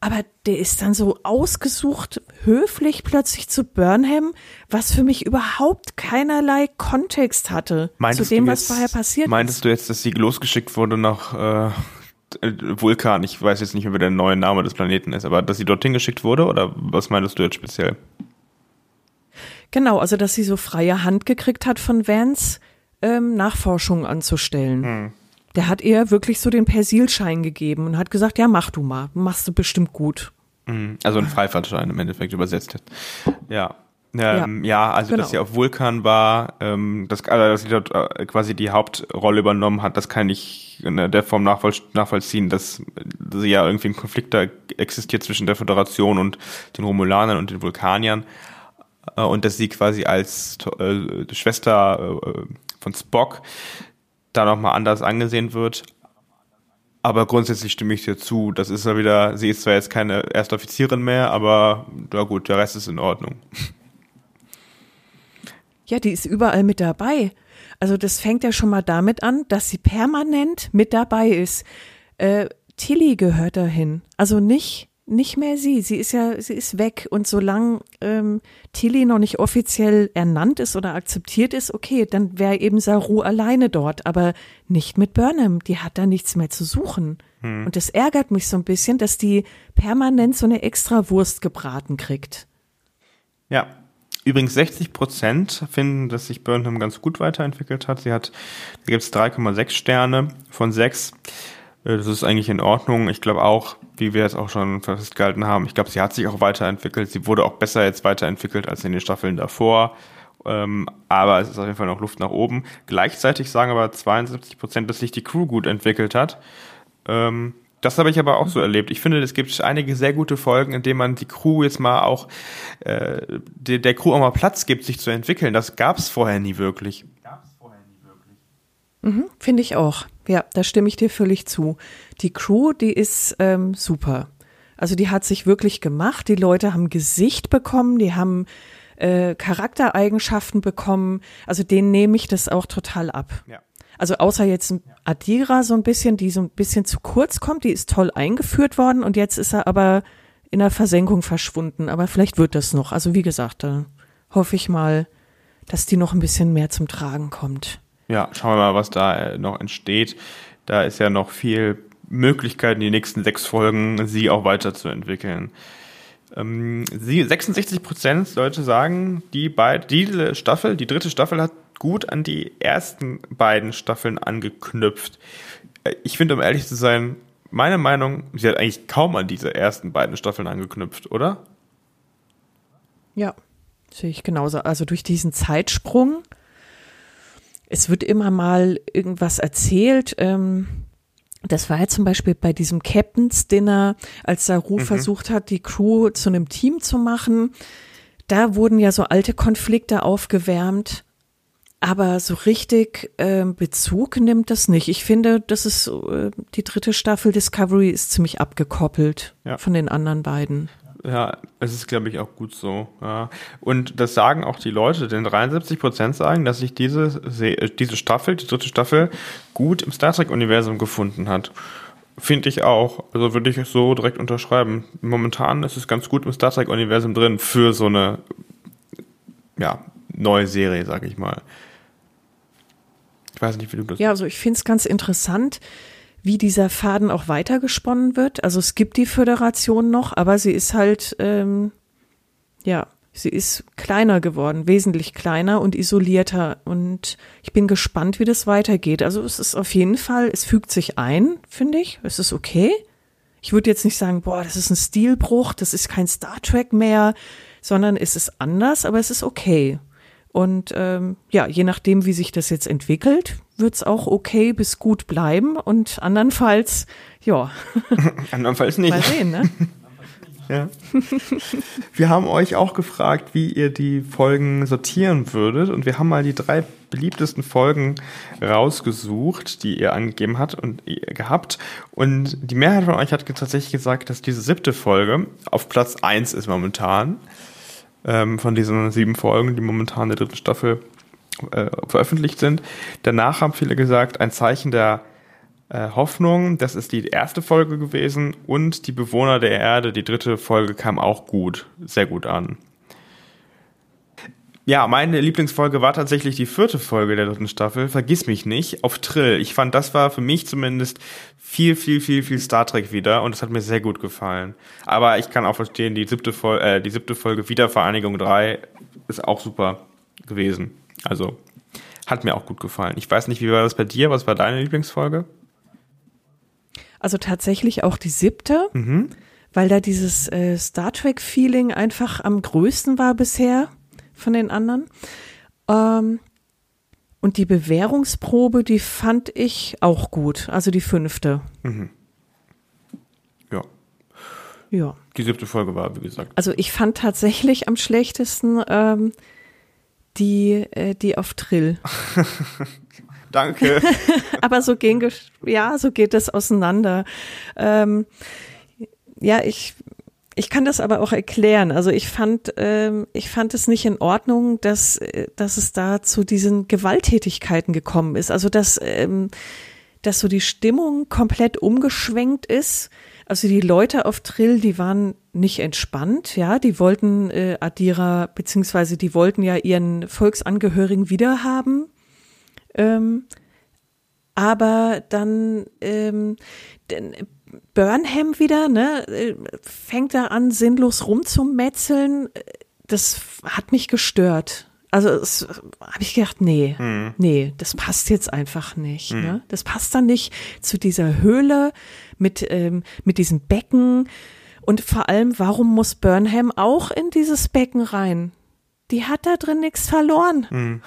Speaker 1: Aber der ist dann so ausgesucht, höflich plötzlich zu Burnham, was für mich überhaupt keinerlei Kontext hatte
Speaker 2: meintest
Speaker 1: zu dem,
Speaker 2: jetzt,
Speaker 1: was vorher passiert
Speaker 2: meintest ist. Meintest du jetzt, dass sie losgeschickt wurde nach äh, Vulkan? Ich weiß jetzt nicht mehr, wie der neue Name des Planeten ist, aber dass sie dorthin geschickt wurde oder was meintest du jetzt speziell?
Speaker 1: Genau, also dass sie so freie Hand gekriegt hat von Vance, ähm, Nachforschungen anzustellen. Hm der hat ihr wirklich so den Persilschein gegeben und hat gesagt, ja, mach du mal, machst du bestimmt gut.
Speaker 2: Mhm. Also ein Freifahrtschein im Endeffekt übersetzt. Ja. Ähm, ja, ja, also genau. dass sie auf Vulkan war, ähm, dass, also, dass sie dort äh, quasi die Hauptrolle übernommen hat, das kann ich in der Form nachvoll nachvollziehen, dass sie ja irgendwie ein Konflikt da existiert zwischen der Föderation und den Romulanern und den Vulkaniern äh, und dass sie quasi als äh, Schwester äh, von Spock da nochmal anders angesehen wird. Aber grundsätzlich stimme ich dir zu. Das ist ja wieder, sie ist zwar jetzt keine erste Offizierin mehr, aber na gut, der Rest ist in Ordnung.
Speaker 1: Ja, die ist überall mit dabei. Also das fängt ja schon mal damit an, dass sie permanent mit dabei ist. Äh, Tilly gehört dahin. Also nicht nicht mehr sie. Sie ist ja, sie ist weg. Und solange ähm, Tilly noch nicht offiziell ernannt ist oder akzeptiert ist, okay, dann wäre eben Saru alleine dort, aber nicht mit Burnham. Die hat da nichts mehr zu suchen. Hm. Und das ärgert mich so ein bisschen, dass die permanent so eine extra Wurst gebraten kriegt.
Speaker 2: Ja. Übrigens 60 Prozent finden, dass sich Burnham ganz gut weiterentwickelt hat. Sie hat, da gibt es 3,6 Sterne von 6. Äh, das ist eigentlich in Ordnung. Ich glaube auch, wie wir jetzt auch schon festgehalten haben, ich glaube, sie hat sich auch weiterentwickelt. Sie wurde auch besser jetzt weiterentwickelt als in den Staffeln davor. Ähm, aber es ist auf jeden Fall noch Luft nach oben. Gleichzeitig sagen aber 72 Prozent, dass sich die Crew gut entwickelt hat. Ähm, das habe ich aber auch so erlebt. Ich finde, es gibt einige sehr gute Folgen, in denen man die Crew jetzt mal auch, äh, der, der Crew auch mal Platz gibt, sich zu entwickeln. Das gab es vorher nie wirklich.
Speaker 1: Mhm, Finde ich auch. Ja, da stimme ich dir völlig zu. Die Crew, die ist ähm, super. Also die hat sich wirklich gemacht. Die Leute haben Gesicht bekommen, die haben äh, Charaktereigenschaften bekommen. Also denen nehme ich das auch total ab. Ja. Also außer jetzt Adira so ein bisschen, die so ein bisschen zu kurz kommt, die ist toll eingeführt worden und jetzt ist er aber in der Versenkung verschwunden. Aber vielleicht wird das noch. Also wie gesagt, da hoffe ich mal, dass die noch ein bisschen mehr zum Tragen kommt
Speaker 2: ja, schauen wir mal, was da äh, noch entsteht. Da ist ja noch viel Möglichkeiten, die nächsten sechs Folgen sie auch weiterzuentwickeln. Ähm, sie, 66 Prozent Leute sagen, die beide, die Staffel, die dritte Staffel hat gut an die ersten beiden Staffeln angeknüpft. Äh, ich finde, um ehrlich zu sein, meine Meinung, sie hat eigentlich kaum an diese ersten beiden Staffeln angeknüpft, oder?
Speaker 1: Ja, sehe ich genauso. Also durch diesen Zeitsprung es wird immer mal irgendwas erzählt. Ähm, das war ja zum Beispiel bei diesem Captain's Dinner, als Saru mhm. versucht hat, die Crew zu einem Team zu machen. Da wurden ja so alte Konflikte aufgewärmt. aber so richtig äh, Bezug nimmt das nicht. Ich finde, das ist äh, die dritte Staffel Discovery ist ziemlich abgekoppelt ja. von den anderen beiden.
Speaker 2: Ja, es ist, glaube ich, auch gut so. Ja. Und das sagen auch die Leute, denn 73 Prozent sagen, dass sich diese, diese Staffel, die dritte Staffel, gut im Star Trek-Universum gefunden hat. Finde ich auch. Also würde ich so direkt unterschreiben. Momentan ist es ganz gut im Star Trek-Universum drin für so eine ja, neue Serie, sag ich mal.
Speaker 1: Ich weiß nicht, wie du das. Ja, also ich finde es ganz interessant, wie dieser Faden auch weitergesponnen wird. Also es gibt die Föderation noch, aber sie ist halt, ähm, ja, sie ist kleiner geworden, wesentlich kleiner und isolierter. Und ich bin gespannt, wie das weitergeht. Also es ist auf jeden Fall, es fügt sich ein, finde ich. Es ist okay. Ich würde jetzt nicht sagen, boah, das ist ein Stilbruch, das ist kein Star Trek mehr, sondern es ist anders, aber es ist okay. Und ähm, ja, je nachdem, wie sich das jetzt entwickelt, wird es auch okay bis gut bleiben und andernfalls, ja.
Speaker 2: andernfalls nicht.
Speaker 1: Mal sehen, ne?
Speaker 2: ja. Wir haben euch auch gefragt, wie ihr die Folgen sortieren würdet und wir haben mal die drei beliebtesten Folgen rausgesucht, die ihr angegeben habt und gehabt. Und die Mehrheit von euch hat tatsächlich gesagt, dass diese siebte Folge auf Platz eins ist momentan ähm, von diesen sieben Folgen, die momentan in der dritten Staffel äh, veröffentlicht sind. Danach haben viele gesagt, ein Zeichen der äh, Hoffnung, das ist die erste Folge gewesen und die Bewohner der Erde, die dritte Folge kam auch gut, sehr gut an. Ja, meine Lieblingsfolge war tatsächlich die vierte Folge der dritten Staffel, Vergiss mich nicht, auf Trill. Ich fand, das war für mich zumindest viel, viel, viel, viel Star Trek wieder und es hat mir sehr gut gefallen. Aber ich kann auch verstehen, die siebte, Folge, äh, die siebte Folge Wiedervereinigung 3 ist auch super gewesen. Also hat mir auch gut gefallen. Ich weiß nicht, wie war das bei dir? Was war deine Lieblingsfolge?
Speaker 1: Also tatsächlich auch die siebte, mhm. weil da dieses äh, Star Trek-Feeling einfach am größten war bisher von den anderen. Ähm, und die Bewährungsprobe, die fand ich auch gut, also die fünfte. Mhm.
Speaker 2: Ja.
Speaker 1: Ja.
Speaker 2: Die siebte Folge war, wie gesagt.
Speaker 1: Also ich fand tatsächlich am schlechtesten ähm, die, äh, die auf Trill.
Speaker 2: Danke.
Speaker 1: Aber so gehen, ja, so geht es auseinander. Ähm, ja, ich ich kann das aber auch erklären. Also ich fand, ähm, ich fand es nicht in Ordnung, dass, äh, dass es da zu diesen Gewalttätigkeiten gekommen ist. Also dass, ähm, dass so die Stimmung komplett umgeschwenkt ist. Also die Leute auf Trill, die waren nicht entspannt, ja, die wollten äh, Adira, beziehungsweise die wollten ja ihren Volksangehörigen wiederhaben. Ähm, aber dann ähm, denn Burnham wieder, ne, äh, fängt da an, sinnlos rumzumetzeln. Das hat mich gestört. Also habe ich gedacht, nee, mhm. nee, das passt jetzt einfach nicht. Mhm. Ne? Das passt dann nicht zu dieser Höhle mit, ähm, mit diesem Becken. Und vor allem, warum muss Burnham auch in dieses Becken rein? Die hat da drin nichts verloren. Mhm.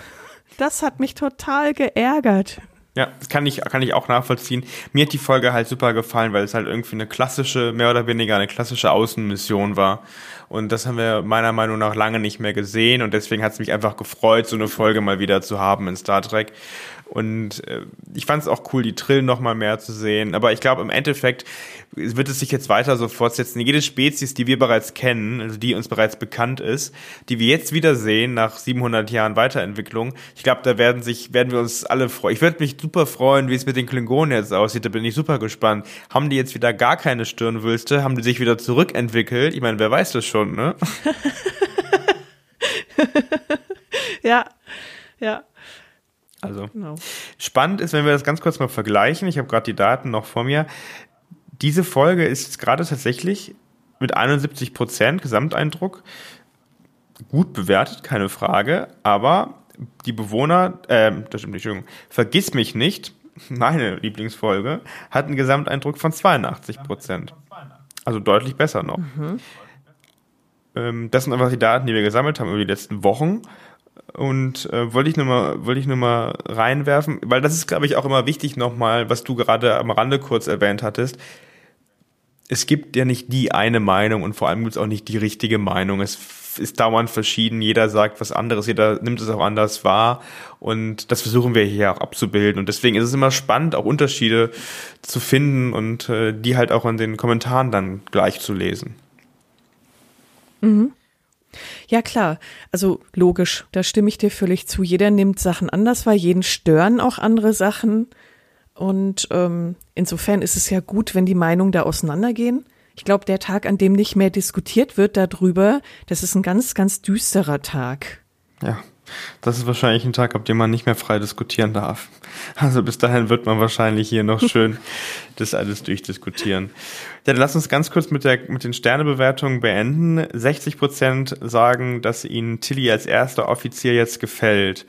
Speaker 1: Das hat mich total geärgert.
Speaker 2: Ja, das kann ich, kann ich auch nachvollziehen. Mir hat die Folge halt super gefallen, weil es halt irgendwie eine klassische, mehr oder weniger eine klassische Außenmission war. Und das haben wir meiner Meinung nach lange nicht mehr gesehen. Und deswegen hat es mich einfach gefreut, so eine Folge mal wieder zu haben in Star Trek. Und äh, ich fand es auch cool, die Trillen noch mal mehr zu sehen. Aber ich glaube, im Endeffekt wird es sich jetzt weiter so fortsetzen. Jede Spezies, die wir bereits kennen, also die uns bereits bekannt ist, die wir jetzt wieder sehen nach 700 Jahren Weiterentwicklung, ich glaube, da werden sich, werden wir uns alle freuen. Ich würde mich super freuen, wie es mit den Klingonen jetzt aussieht. Da bin ich super gespannt. Haben die jetzt wieder gar keine Stirnwülste? Haben die sich wieder zurückentwickelt? Ich meine, wer weiß das schon, ne?
Speaker 1: ja, ja.
Speaker 2: Also genau. spannend ist, wenn wir das ganz kurz mal vergleichen. Ich habe gerade die Daten noch vor mir. Diese Folge ist gerade tatsächlich mit 71 Prozent Gesamteindruck gut bewertet, keine Frage. Aber die Bewohner, äh, das stimmt nicht, Entschuldigung, vergiss mich nicht, meine Lieblingsfolge, hat einen Gesamteindruck von 82 Prozent. Also deutlich besser noch. Mhm. Ähm, das sind einfach die Daten, die wir gesammelt haben über die letzten Wochen. Und äh, wollte ich nur mal, wollte ich nur mal reinwerfen, weil das ist, glaube ich, auch immer wichtig nochmal, was du gerade am Rande kurz erwähnt hattest. es gibt ja nicht die eine Meinung und vor allem gibt es auch nicht die richtige Meinung. Es ist dauernd verschieden, jeder sagt was anderes, jeder nimmt es auch anders wahr und das versuchen wir hier auch abzubilden und deswegen ist es immer spannend, auch Unterschiede zu finden und äh, die halt auch in den Kommentaren dann gleich zu lesen.
Speaker 1: Mhm. Ja, klar. Also logisch, da stimme ich dir völlig zu. Jeder nimmt Sachen anders wahr, jeden stören auch andere Sachen. Und ähm, insofern ist es ja gut, wenn die Meinungen da auseinandergehen. Ich glaube, der Tag, an dem nicht mehr diskutiert wird darüber, das ist ein ganz, ganz düsterer Tag.
Speaker 2: Ja, das ist wahrscheinlich ein Tag, ab dem man nicht mehr frei diskutieren darf. Also bis dahin wird man wahrscheinlich hier noch schön das alles durchdiskutieren. Ja, dann lass uns ganz kurz mit, der, mit den Sternebewertungen beenden. 60 Prozent sagen, dass ihnen Tilly als erster Offizier jetzt gefällt.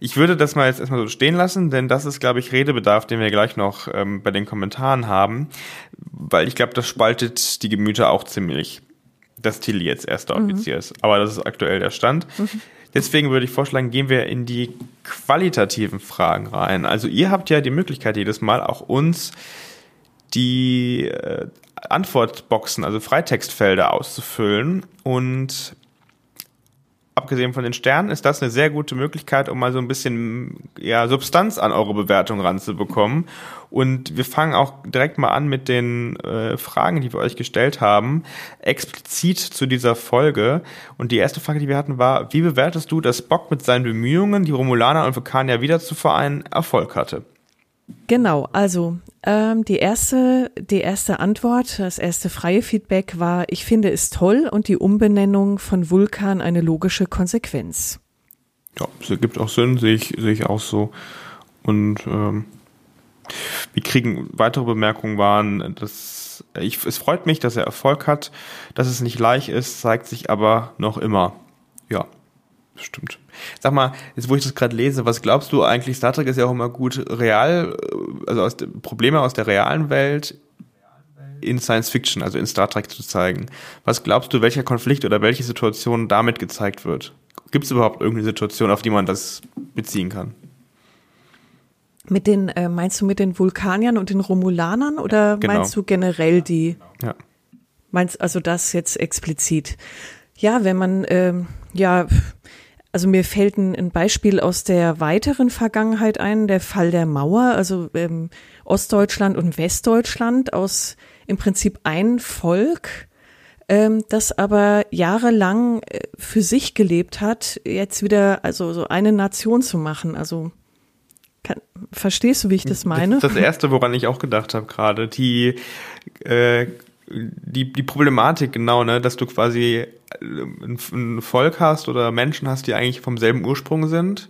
Speaker 2: Ich würde das mal jetzt erstmal so stehen lassen, denn das ist, glaube ich, Redebedarf, den wir gleich noch ähm, bei den Kommentaren haben, weil ich glaube, das spaltet die Gemüter auch ziemlich, dass Tilly jetzt erster mhm. Offizier ist. Aber das ist aktuell der Stand. Mhm. Deswegen würde ich vorschlagen, gehen wir in die qualitativen Fragen rein. Also ihr habt ja die Möglichkeit jedes Mal auch uns die äh, Antwortboxen, also Freitextfelder auszufüllen und abgesehen von den Sternen, ist das eine sehr gute Möglichkeit, um mal so ein bisschen ja, Substanz an eure Bewertung ranzubekommen. Und wir fangen auch direkt mal an mit den äh, Fragen, die wir euch gestellt haben, explizit zu dieser Folge. Und die erste Frage, die wir hatten, war, wie bewertest du, dass Bock mit seinen Bemühungen, die Romulaner und Vulkanier wieder zu vereinen, Erfolg hatte?
Speaker 1: Genau, also ähm, die erste, die erste Antwort, das erste freie Feedback war, ich finde es toll und die Umbenennung von Vulkan eine logische Konsequenz.
Speaker 2: Ja, es ergibt auch Sinn, sehe ich, sehe ich auch so. Und ähm, wir kriegen weitere Bemerkungen waren, dass ich, es freut mich, dass er Erfolg hat, dass es nicht leicht ist, zeigt sich aber noch immer. Ja, stimmt. Sag mal, jetzt wo ich das gerade lese, was glaubst du eigentlich, Star Trek ist ja auch immer gut real, also aus Probleme aus der realen Welt in Science Fiction, also in Star Trek zu zeigen. Was glaubst du, welcher Konflikt oder welche Situation damit gezeigt wird? Gibt es überhaupt irgendeine Situation, auf die man das beziehen kann?
Speaker 1: Mit den, äh, meinst du mit den Vulkaniern und den Romulanern oder genau. meinst du generell die? Ja. Meinst also das jetzt explizit? Ja, wenn man, ähm, ja, also mir fällt ein, ein, Beispiel aus der weiteren Vergangenheit ein, der Fall der Mauer, also ähm, Ostdeutschland und Westdeutschland aus im Prinzip ein Volk, ähm, das aber jahrelang äh, für sich gelebt hat, jetzt wieder also so eine Nation zu machen. Also kann, verstehst du, wie ich das meine?
Speaker 2: Das ist das Erste, woran ich auch gedacht habe gerade. Die äh, die, die Problematik genau, ne, dass du quasi ein, ein Volk hast oder Menschen hast, die eigentlich vom selben Ursprung sind,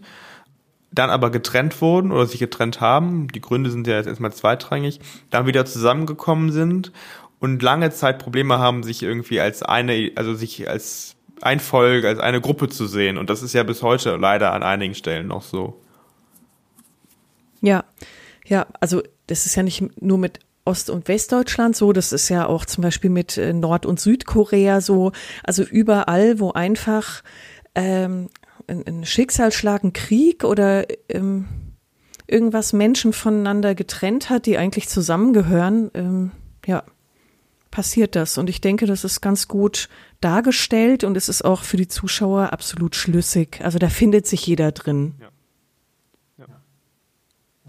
Speaker 2: dann aber getrennt wurden oder sich getrennt haben, die Gründe sind ja jetzt erstmal zweitrangig, dann wieder zusammengekommen sind und lange Zeit Probleme haben, sich irgendwie als eine, also sich als ein Volk, als eine Gruppe zu sehen. Und das ist ja bis heute leider an einigen Stellen noch so.
Speaker 1: Ja, ja, also das ist ja nicht nur mit Ost- und Westdeutschland so. Das ist ja auch zum Beispiel mit äh, Nord- und Südkorea so. Also überall, wo einfach ähm, ein, ein Schicksalsschlag, ein Krieg oder ähm, irgendwas Menschen voneinander getrennt hat, die eigentlich zusammengehören, ähm, ja, passiert das. Und ich denke, das ist ganz gut dargestellt und es ist auch für die Zuschauer absolut schlüssig. Also da findet sich jeder drin. Ja.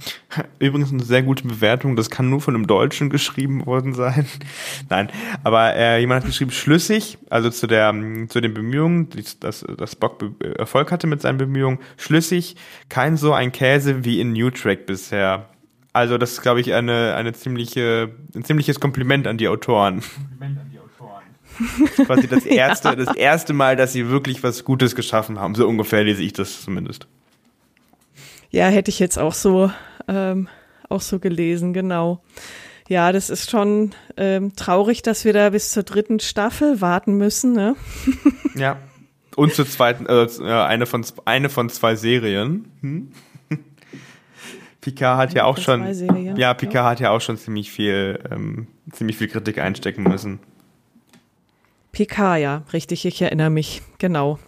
Speaker 2: Übrigens eine sehr gute Bewertung, das kann nur von einem Deutschen geschrieben worden sein. Nein, aber äh, jemand hat geschrieben, schlüssig, also zu der zu den Bemühungen, dass, dass Bock Erfolg hatte mit seinen Bemühungen, schlüssig, kein so ein Käse wie in New Track bisher. Also das ist, glaube ich, eine, eine ziemliche, ein ziemliches Kompliment an die Autoren. Kompliment an die Autoren. quasi das erste, ja. das erste Mal, dass sie wirklich was Gutes geschaffen haben. So ungefähr lese ich das zumindest.
Speaker 1: Ja, hätte ich jetzt auch so ähm, auch so gelesen, genau. Ja, das ist schon ähm, traurig, dass wir da bis zur dritten Staffel warten müssen. Ne?
Speaker 2: ja. Und zur zweiten, äh, eine von eine von zwei Serien. Hm? Picard hat ja auch schon, ja, Picard ja. hat ja auch schon ziemlich viel, ähm, ziemlich viel Kritik einstecken müssen.
Speaker 1: Picard, ja, richtig, ich erinnere mich, genau.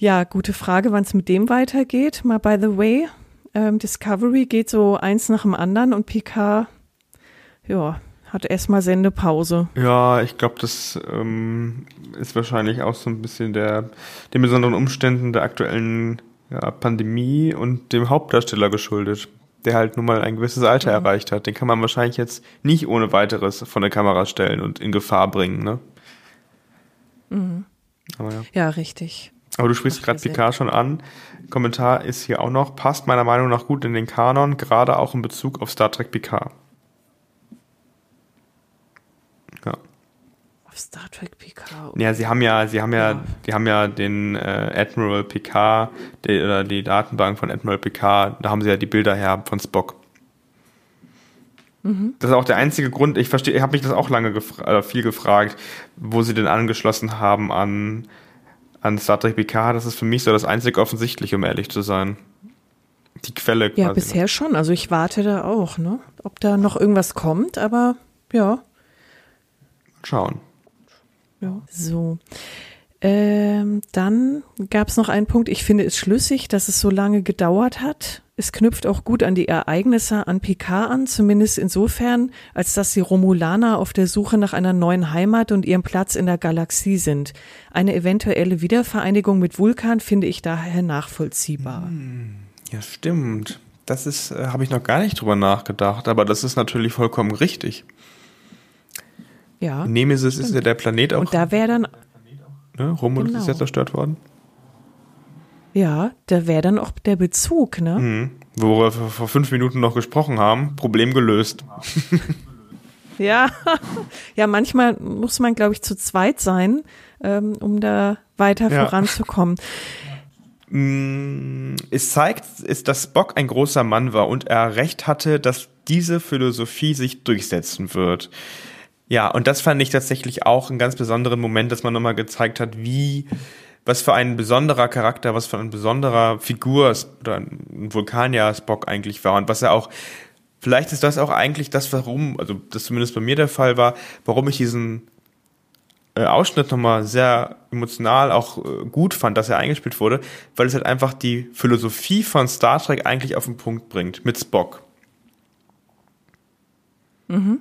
Speaker 1: Ja, gute Frage, wann es mit dem weitergeht. Mal by the way, ähm, Discovery geht so eins nach dem anderen und Picard, ja, hat erstmal Sendepause.
Speaker 2: Ja, ich glaube, das ähm, ist wahrscheinlich auch so ein bisschen der den besonderen Umständen der aktuellen ja, Pandemie und dem Hauptdarsteller geschuldet, der halt nun mal ein gewisses Alter mhm. erreicht hat. Den kann man wahrscheinlich jetzt nicht ohne weiteres von der Kamera stellen und in Gefahr bringen, ne?
Speaker 1: Mhm. Ja. ja. richtig.
Speaker 2: Aber du sprichst gerade Picard schon an. Kommentar ist hier auch noch, passt meiner Meinung nach gut in den Kanon, gerade auch in Bezug auf Star Trek Picard.
Speaker 1: Ja. Auf Star Trek Picard.
Speaker 2: Ja, sie haben ja, sie haben ja, ja. die haben ja den äh, Admiral Picard, die, oder die Datenbank von Admiral Picard, da haben sie ja die Bilder her von Spock. Mhm. Das ist auch der einzige Grund, ich verstehe, ich habe mich das auch lange gefra äh, viel gefragt, wo sie denn angeschlossen haben an, an Star Trek Picard. Das ist für mich so das einzig offensichtliche, um ehrlich zu sein. Die Quelle
Speaker 1: quasi. Ja, bisher schon. Also ich warte da auch, ne? Ob da noch irgendwas kommt, aber ja.
Speaker 2: Schauen.
Speaker 1: Ja. So. Ähm, dann gab es noch einen Punkt, ich finde es schlüssig, dass es so lange gedauert hat. Es knüpft auch gut an die Ereignisse an Picard an, zumindest insofern, als dass die Romulaner auf der Suche nach einer neuen Heimat und ihrem Platz in der Galaxie sind. Eine eventuelle Wiedervereinigung mit Vulkan finde ich daher nachvollziehbar. Hm,
Speaker 2: ja, stimmt. Das ist, äh, habe ich noch gar nicht drüber nachgedacht, aber das ist natürlich vollkommen richtig.
Speaker 1: Ja.
Speaker 2: Nemesis stimmt. ist ja der Planet auch.
Speaker 1: Und da wäre dann.
Speaker 2: Ne? Romulus genau. ist ja zerstört worden.
Speaker 1: Ja, da wäre dann auch der Bezug, ne? Mhm.
Speaker 2: Wo wir vor fünf Minuten noch gesprochen haben, Problem gelöst.
Speaker 1: ja, ja, manchmal muss man, glaube ich, zu zweit sein, ähm, um da weiter ja. voranzukommen.
Speaker 2: Mm, es zeigt, ist, dass Spock ein großer Mann war und er recht hatte, dass diese Philosophie sich durchsetzen wird. Ja, und das fand ich tatsächlich auch einen ganz besonderen Moment, dass man nochmal gezeigt hat, wie, was für ein besonderer Charakter, was für ein besonderer Figur oder ein Vulkanier Spock eigentlich war und was er auch, vielleicht ist das auch eigentlich das, warum, also das zumindest bei mir der Fall war, warum ich diesen äh, Ausschnitt nochmal sehr emotional auch äh, gut fand, dass er eingespielt wurde, weil es halt einfach die Philosophie von Star Trek eigentlich auf den Punkt bringt, mit Spock.
Speaker 1: Mhm.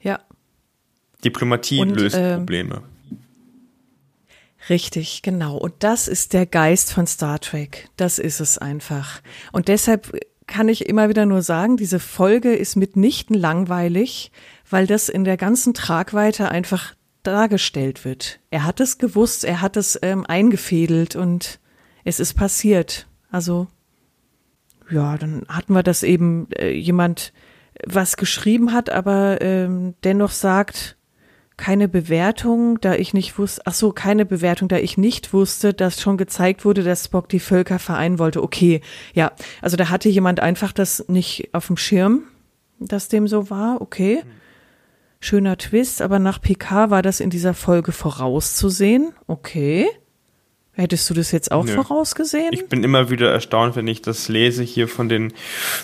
Speaker 1: Ja.
Speaker 2: Diplomatie und, löst äh, Probleme.
Speaker 1: Richtig, genau. Und das ist der Geist von Star Trek. Das ist es einfach. Und deshalb kann ich immer wieder nur sagen, diese Folge ist mitnichten langweilig, weil das in der ganzen Tragweite einfach dargestellt wird. Er hat es gewusst, er hat es ähm, eingefädelt und es ist passiert. Also ja, dann hatten wir das eben äh, jemand was geschrieben hat, aber ähm, dennoch sagt, keine Bewertung, da ich nicht wusste, ach so, keine Bewertung, da ich nicht wusste, dass schon gezeigt wurde, dass Spock die Völker vereinen wollte. Okay, ja, also da hatte jemand einfach das nicht auf dem Schirm, dass dem so war. Okay, schöner Twist, aber nach PK war das in dieser Folge vorauszusehen. Okay. Hättest du das jetzt auch Nö. vorausgesehen?
Speaker 2: Ich bin immer wieder erstaunt, wenn ich das lese hier von den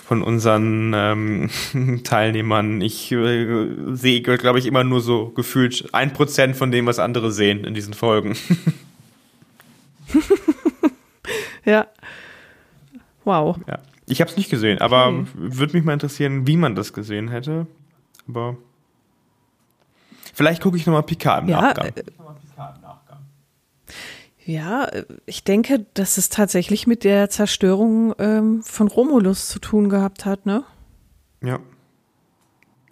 Speaker 2: von unseren ähm, Teilnehmern. Ich äh, sehe, glaube ich, immer nur so gefühlt ein Prozent von dem, was andere sehen in diesen Folgen.
Speaker 1: ja. Wow.
Speaker 2: Ja. Ich habe es nicht gesehen, aber okay. würde mich mal interessieren, wie man das gesehen hätte. Aber vielleicht gucke ich nochmal Picard im ja, Nachgang. Äh,
Speaker 1: ja, ich denke, dass es tatsächlich mit der Zerstörung ähm, von Romulus zu tun gehabt hat, ne?
Speaker 2: Ja.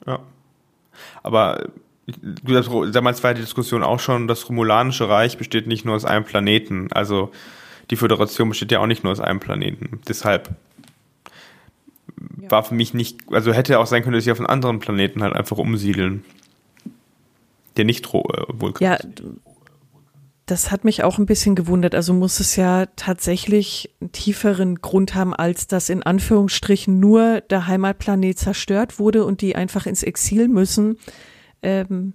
Speaker 2: Ja. Aber damals war die Diskussion auch schon, das Romulanische Reich besteht nicht nur aus einem Planeten. Also die Föderation besteht ja auch nicht nur aus einem Planeten. Deshalb ja. war für mich nicht, also hätte auch sein können, dass sie auf einen anderen Planeten halt einfach umsiedeln. Der nicht äh, Vulkan.
Speaker 1: Ja, das hat mich auch ein bisschen gewundert. Also muss es ja tatsächlich einen tieferen Grund haben, als dass in Anführungsstrichen nur der Heimatplanet zerstört wurde und die einfach ins Exil müssen, ähm,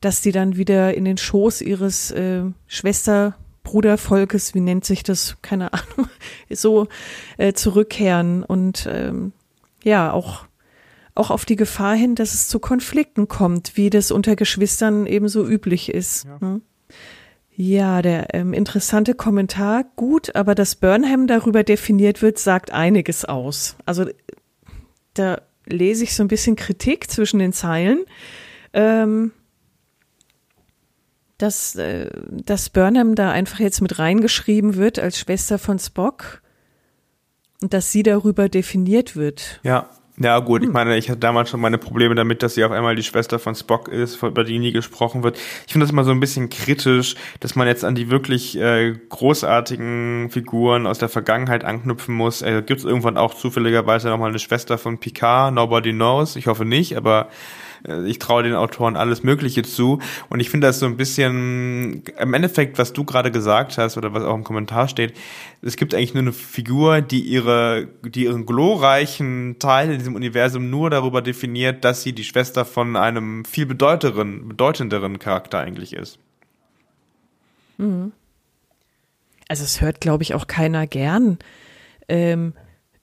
Speaker 1: dass die dann wieder in den Schoß ihres äh, Schwesterbrudervolkes, wie nennt sich das, keine Ahnung, so äh, zurückkehren und ähm, ja, auch auch auf die Gefahr hin, dass es zu Konflikten kommt, wie das unter Geschwistern ebenso üblich ist. Ja. Hm? Ja, der ähm, interessante Kommentar. Gut, aber dass Burnham darüber definiert wird, sagt einiges aus. Also da lese ich so ein bisschen Kritik zwischen den Zeilen. Ähm, dass, äh, dass Burnham da einfach jetzt mit reingeschrieben wird als Schwester von Spock und dass sie darüber definiert wird.
Speaker 2: Ja, ja, gut, ich hm. meine, ich hatte damals schon meine Probleme damit, dass sie auf einmal die Schwester von Spock ist, über die nie gesprochen wird. Ich finde das immer so ein bisschen kritisch, dass man jetzt an die wirklich äh, großartigen Figuren aus der Vergangenheit anknüpfen muss. Äh, Gibt es irgendwann auch zufälligerweise nochmal eine Schwester von Picard? Nobody knows. Ich hoffe nicht, aber ich traue den Autoren alles Mögliche zu. Und ich finde das so ein bisschen, im Endeffekt, was du gerade gesagt hast oder was auch im Kommentar steht, es gibt eigentlich nur eine Figur, die ihre, die ihren glorreichen Teil in diesem Universum nur darüber definiert, dass sie die Schwester von einem viel bedeutenderen, bedeutenderen Charakter eigentlich ist.
Speaker 1: Mhm. Also es hört, glaube ich, auch keiner gern. Ähm,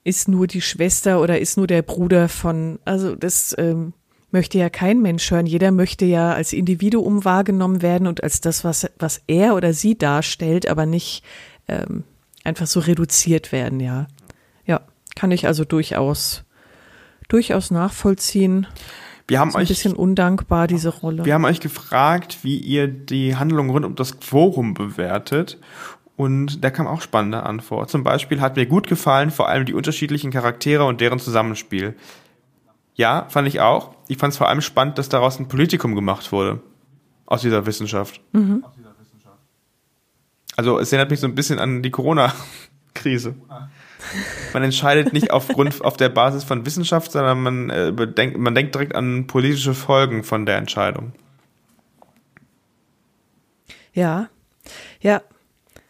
Speaker 1: ist nur die Schwester oder ist nur der Bruder von, also das ähm, möchte ja kein Mensch hören. Jeder möchte ja als Individuum wahrgenommen werden und als das, was, was er oder sie darstellt, aber nicht ähm, einfach so reduziert werden, ja. Ja, kann ich also durchaus, durchaus nachvollziehen.
Speaker 2: Wir haben
Speaker 1: ein
Speaker 2: euch,
Speaker 1: bisschen undankbar, diese Rolle.
Speaker 2: Wir haben euch gefragt, wie ihr die Handlung rund um das Quorum bewertet. Und da kam auch spannende Antwort. Zum Beispiel hat mir gut gefallen, vor allem die unterschiedlichen Charaktere und deren Zusammenspiel. Ja, fand ich auch. Ich fand es vor allem spannend, dass daraus ein Politikum gemacht wurde. Aus dieser Wissenschaft. Mhm. Also es erinnert mich so ein bisschen an die Corona-Krise. Man entscheidet nicht aufgrund auf der Basis von Wissenschaft, sondern man, äh, bedenkt, man denkt direkt an politische Folgen von der Entscheidung.
Speaker 1: Ja, ja,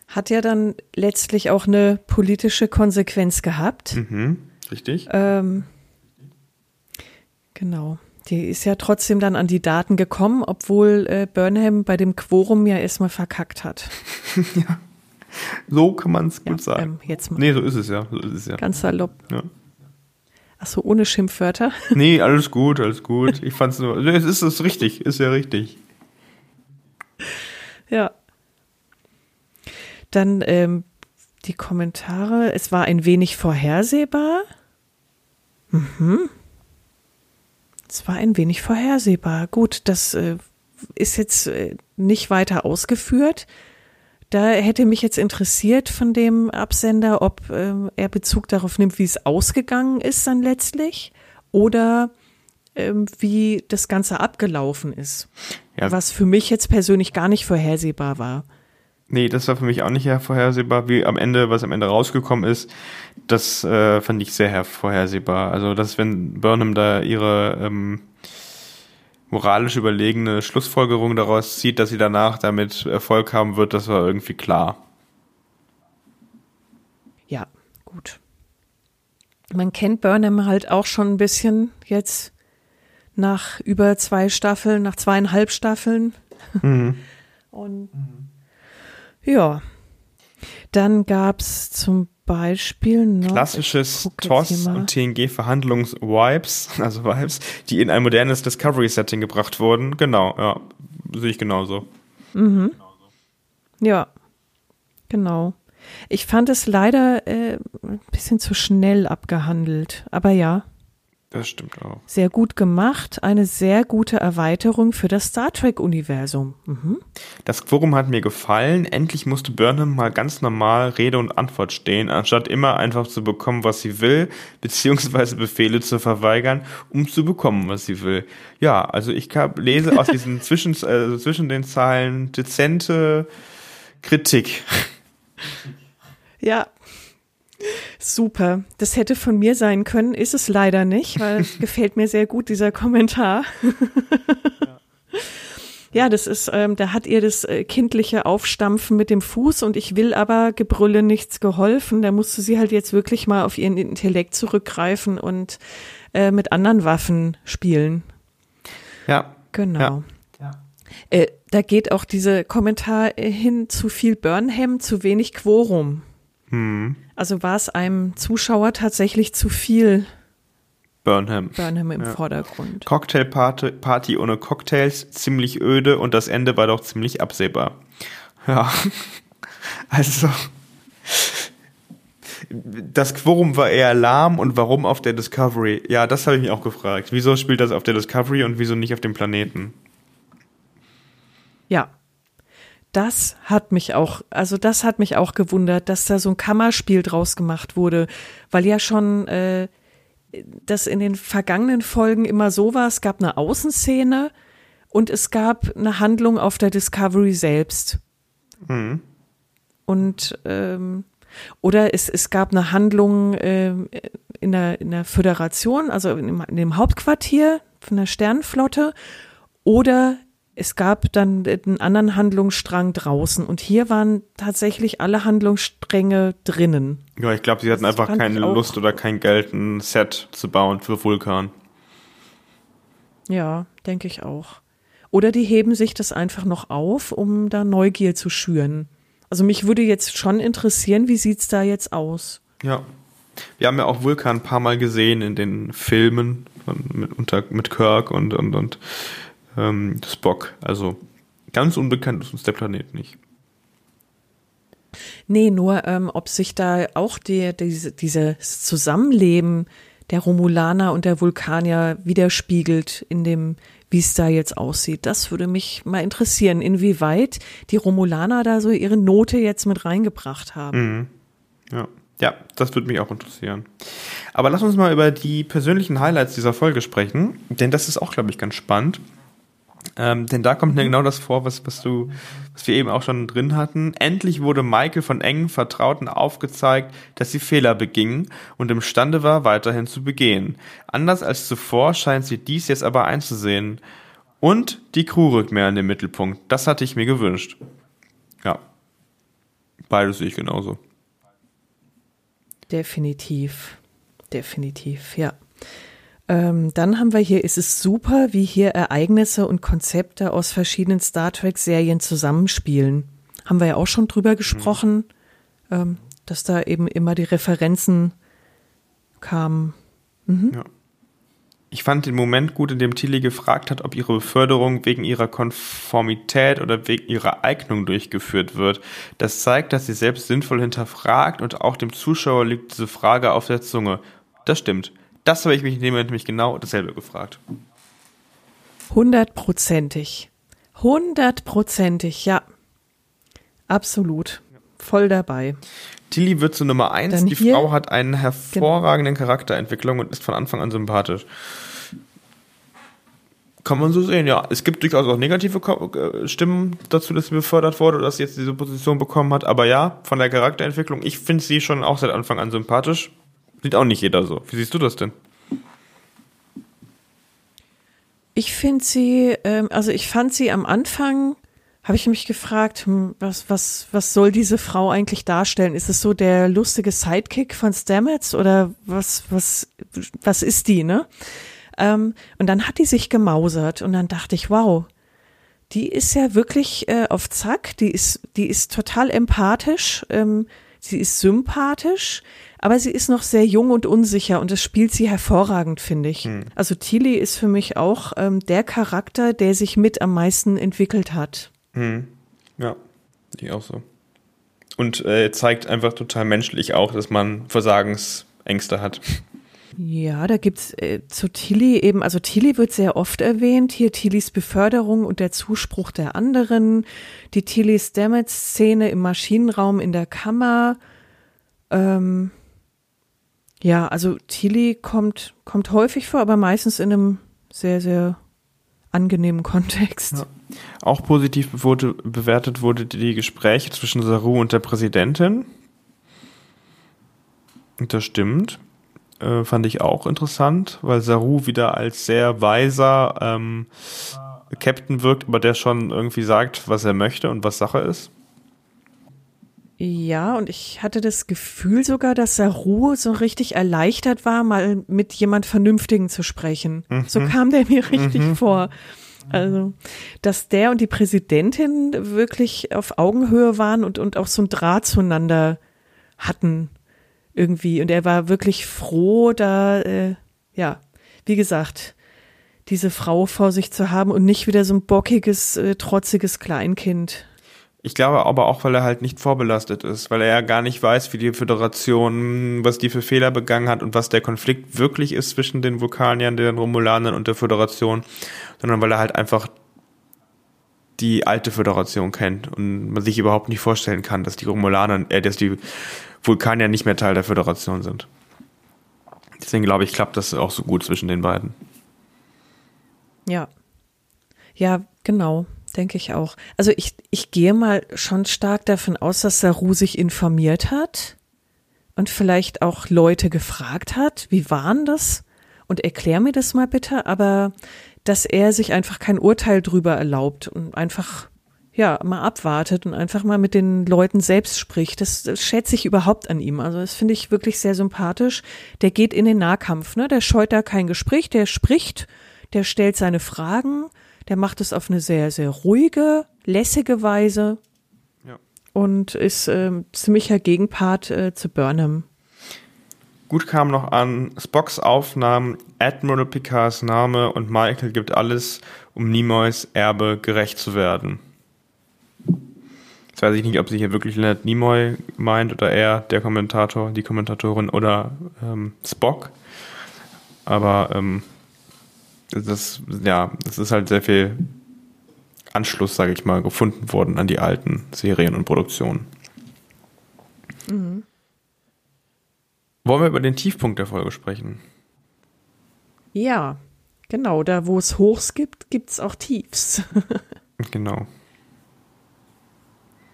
Speaker 1: hat ja dann letztlich auch eine politische Konsequenz gehabt.
Speaker 2: Mhm, richtig.
Speaker 1: Ähm, Genau. Die ist ja trotzdem dann an die Daten gekommen, obwohl äh, Burnham bei dem Quorum ja erstmal verkackt hat.
Speaker 2: ja. So kann man es gut ja, sagen.
Speaker 1: Ähm, jetzt mal.
Speaker 2: Nee, so ist es ja. So ist es ja.
Speaker 1: Ganz salopp. Ja. Achso, ohne Schimpfwörter?
Speaker 2: Nee, alles gut, alles gut. Ich fand's nur. Es ist es richtig, ist ja richtig.
Speaker 1: Ja. Dann ähm, die Kommentare. Es war ein wenig vorhersehbar. Mhm. Es war ein wenig vorhersehbar. Gut, das äh, ist jetzt äh, nicht weiter ausgeführt. Da hätte mich jetzt interessiert von dem Absender, ob äh, er Bezug darauf nimmt, wie es ausgegangen ist dann letztlich oder ähm, wie das Ganze abgelaufen ist. Ja. Was für mich jetzt persönlich gar nicht vorhersehbar war.
Speaker 2: Nee, das war für mich auch nicht vorhersehbar. Wie am Ende, was am Ende rausgekommen ist, das äh, fand ich sehr vorhersehbar. Also, dass wenn Burnham da ihre ähm, moralisch überlegene Schlussfolgerung daraus zieht, dass sie danach damit Erfolg haben wird, das war irgendwie klar.
Speaker 1: Ja, gut. Man kennt Burnham halt auch schon ein bisschen jetzt nach über zwei Staffeln, nach zweieinhalb Staffeln. Mhm. Und ja. Dann gab es zum Beispiel noch
Speaker 2: klassisches TOS und TNG Verhandlungs-Vibes, also Vibes, die in ein modernes Discovery-Setting gebracht wurden. Genau, ja, sehe ich genauso.
Speaker 1: Mhm. Ja, genau. Ich fand es leider äh, ein bisschen zu schnell abgehandelt, aber ja.
Speaker 2: Das stimmt auch.
Speaker 1: Sehr gut gemacht, eine sehr gute Erweiterung für das Star Trek-Universum. Mhm.
Speaker 2: Das Quorum hat mir gefallen. Endlich musste Burnham mal ganz normal Rede und Antwort stehen, anstatt immer einfach zu bekommen, was sie will, beziehungsweise Befehle zu verweigern, um zu bekommen, was sie will. Ja, also ich lese aus diesen zwischen, äh, zwischen den Zeilen dezente Kritik.
Speaker 1: Ja, Super. Das hätte von mir sein können, ist es leider nicht, weil es gefällt mir sehr gut, dieser Kommentar. ja. ja, das ist, ähm, da hat ihr das äh, kindliche Aufstampfen mit dem Fuß und ich will aber Gebrülle nichts geholfen. Da musste sie halt jetzt wirklich mal auf ihren Intellekt zurückgreifen und äh, mit anderen Waffen spielen.
Speaker 2: Ja.
Speaker 1: Genau. Ja. ja. Äh, da geht auch dieser Kommentar hin, zu viel Burnham, zu wenig Quorum.
Speaker 2: Hm.
Speaker 1: Also war es einem Zuschauer tatsächlich zu viel
Speaker 2: Burnham.
Speaker 1: Burnham im ja. Vordergrund.
Speaker 2: Cocktailparty Party ohne Cocktails, ziemlich öde und das Ende war doch ziemlich absehbar. Ja. Also das Quorum war eher lahm und warum auf der Discovery? Ja, das habe ich mich auch gefragt. Wieso spielt das auf der Discovery und wieso nicht auf dem Planeten?
Speaker 1: Ja. Das hat mich auch, also das hat mich auch gewundert, dass da so ein Kammerspiel draus gemacht wurde, weil ja schon äh, das in den vergangenen Folgen immer so war, es gab eine Außenszene und es gab eine Handlung auf der Discovery selbst. Mhm. Und ähm, oder es, es gab eine Handlung äh, in, der, in der Föderation, also in dem, in dem Hauptquartier von der Sternenflotte, oder es gab dann einen anderen Handlungsstrang draußen und hier waren tatsächlich alle Handlungsstränge drinnen.
Speaker 2: Ja, ich glaube, sie hatten das einfach keine Lust oder kein Geld, ein Set zu bauen für Vulkan.
Speaker 1: Ja, denke ich auch. Oder die heben sich das einfach noch auf, um da Neugier zu schüren. Also mich würde jetzt schon interessieren, wie sieht's da jetzt aus?
Speaker 2: Ja. Wir haben ja auch Vulkan ein paar Mal gesehen in den Filmen mit, unter, mit Kirk und, und, und ähm, Spock. Also ganz unbekannt ist uns der Planet nicht.
Speaker 1: Nee, nur ähm, ob sich da auch die, diese, dieses Zusammenleben der Romulaner und der Vulkanier widerspiegelt in dem, wie es da jetzt aussieht. Das würde mich mal interessieren, inwieweit die Romulaner da so ihre Note jetzt mit reingebracht haben.
Speaker 2: Mhm. Ja. Ja, das würde mich auch interessieren. Aber lass uns mal über die persönlichen Highlights dieser Folge sprechen, denn das ist auch, glaube ich, ganz spannend. Ähm, denn da kommt mir genau das vor, was, was du, was wir eben auch schon drin hatten. Endlich wurde Michael von engen Vertrauten aufgezeigt, dass sie Fehler beging und imstande war, weiterhin zu begehen. Anders als zuvor scheint sie dies jetzt aber einzusehen. Und die Crew rückt mehr in den Mittelpunkt. Das hatte ich mir gewünscht. Ja. Beides sehe ich genauso.
Speaker 1: Definitiv. Definitiv, ja. Ähm, dann haben wir hier, ist es super, wie hier Ereignisse und Konzepte aus verschiedenen Star Trek-Serien zusammenspielen. Haben wir ja auch schon drüber gesprochen, mhm. ähm, dass da eben immer die Referenzen kamen. Mhm. Ja.
Speaker 2: Ich fand den Moment gut, in dem Tilly gefragt hat, ob ihre Beförderung wegen ihrer Konformität oder wegen ihrer Eignung durchgeführt wird. Das zeigt, dass sie selbst sinnvoll hinterfragt und auch dem Zuschauer liegt diese Frage auf der Zunge. Das stimmt. Das habe ich mich in dem Moment nämlich genau dasselbe gefragt.
Speaker 1: Hundertprozentig. Hundertprozentig, ja. Absolut. Voll dabei.
Speaker 2: Tilly wird zu Nummer eins. Dann die Frau hat eine hervorragende genau. Charakterentwicklung und ist von Anfang an sympathisch. Kann man so sehen, ja. Es gibt durchaus auch negative äh, Stimmen dazu, dass sie befördert wurde oder dass sie jetzt diese Position bekommen hat. Aber ja, von der Charakterentwicklung, ich finde sie schon auch seit Anfang an sympathisch. Sieht auch nicht jeder so. Wie siehst du das denn?
Speaker 1: Ich finde sie, ähm, also ich fand sie am Anfang, habe ich mich gefragt, hm, was, was, was soll diese Frau eigentlich darstellen? Ist es so der lustige Sidekick von Stamets oder was, was, was ist die, ne? Ähm, und dann hat die sich gemausert und dann dachte ich, wow, die ist ja wirklich äh, auf Zack, die ist, die ist total empathisch, ähm, sie ist sympathisch, aber sie ist noch sehr jung und unsicher und das spielt sie hervorragend, finde ich. Hm. Also Tilly ist für mich auch ähm, der Charakter, der sich mit am meisten entwickelt hat.
Speaker 2: Hm. Ja, ich auch so. Und äh, zeigt einfach total menschlich auch, dass man Versagensängste hat.
Speaker 1: Ja, da gibt's äh, zu Tilly eben, also Tilly wird sehr oft erwähnt, hier Tillys Beförderung und der Zuspruch der anderen, die Tilly Stamets-Szene im Maschinenraum in der Kammer, ähm, ja, also Tilly kommt, kommt häufig vor, aber meistens in einem sehr, sehr angenehmen Kontext. Ja.
Speaker 2: Auch positiv wurde, bewertet wurde die Gespräche zwischen Saru und der Präsidentin. Das stimmt. Äh, fand ich auch interessant, weil Saru wieder als sehr weiser ähm, Captain wirkt, aber der schon irgendwie sagt, was er möchte und was Sache ist.
Speaker 1: Ja, und ich hatte das Gefühl sogar, dass Saru so richtig erleichtert war, mal mit jemand Vernünftigen zu sprechen. Mhm. So kam der mir richtig mhm. vor. Also, dass der und die Präsidentin wirklich auf Augenhöhe waren und, und auch so ein Draht zueinander hatten irgendwie. Und er war wirklich froh, da, äh, ja, wie gesagt, diese Frau vor sich zu haben und nicht wieder so ein bockiges, äh, trotziges Kleinkind.
Speaker 2: Ich glaube aber auch, weil er halt nicht vorbelastet ist, weil er ja gar nicht weiß, wie die Föderation, was die für Fehler begangen hat und was der Konflikt wirklich ist zwischen den Vulkaniern, den Romulanern und der Föderation, sondern weil er halt einfach die alte Föderation kennt und man sich überhaupt nicht vorstellen kann, dass die Romulaner, äh, dass die Vulkanier nicht mehr Teil der Föderation sind. Deswegen glaube ich, klappt das auch so gut zwischen den beiden.
Speaker 1: Ja. Ja, genau denke ich auch. Also ich, ich gehe mal schon stark davon aus, dass Saru sich informiert hat und vielleicht auch Leute gefragt hat, wie waren das? Und erklär mir das mal bitte, aber dass er sich einfach kein Urteil drüber erlaubt und einfach ja, mal abwartet und einfach mal mit den Leuten selbst spricht. Das, das schätze ich überhaupt an ihm. Also das finde ich wirklich sehr sympathisch. Der geht in den Nahkampf, ne? Der scheut da kein Gespräch, der spricht, der stellt seine Fragen der macht es auf eine sehr, sehr ruhige, lässige Weise ja. und ist äh, ziemlicher Gegenpart äh, zu Burnham.
Speaker 2: Gut kam noch an Spocks Aufnahmen, Admiral Picards Name und Michael gibt alles, um Nimoys Erbe gerecht zu werden. Jetzt weiß ich nicht, ob sie hier wirklich Leonard Nimoy meint oder er, der Kommentator, die Kommentatorin oder ähm, Spock. Aber ähm, das, ja, es ist halt sehr viel Anschluss, sage ich mal, gefunden worden an die alten Serien und Produktionen. Mhm. Wollen wir über den Tiefpunkt der Folge sprechen?
Speaker 1: Ja, genau. Da, wo es Hochs gibt, gibt es auch Tiefs.
Speaker 2: genau.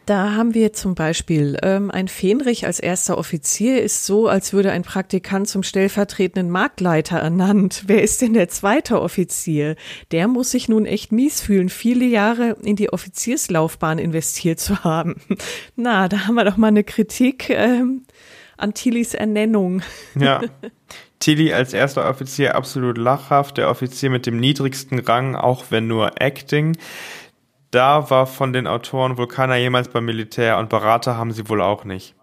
Speaker 1: Da haben wir zum Beispiel ähm, ein Fähnrich als erster Offizier ist so, als würde ein Praktikant zum stellvertretenden Marktleiter ernannt. Wer ist denn der zweite Offizier? Der muss sich nun echt mies fühlen, viele Jahre in die Offizierslaufbahn investiert zu haben. Na, da haben wir doch mal eine Kritik ähm, an Tillys Ernennung.
Speaker 2: Ja. Tilly als erster Offizier absolut lachhaft, der Offizier mit dem niedrigsten Rang, auch wenn nur Acting da war von den Autoren wohl keiner jemals beim Militär und Berater haben sie wohl auch nicht.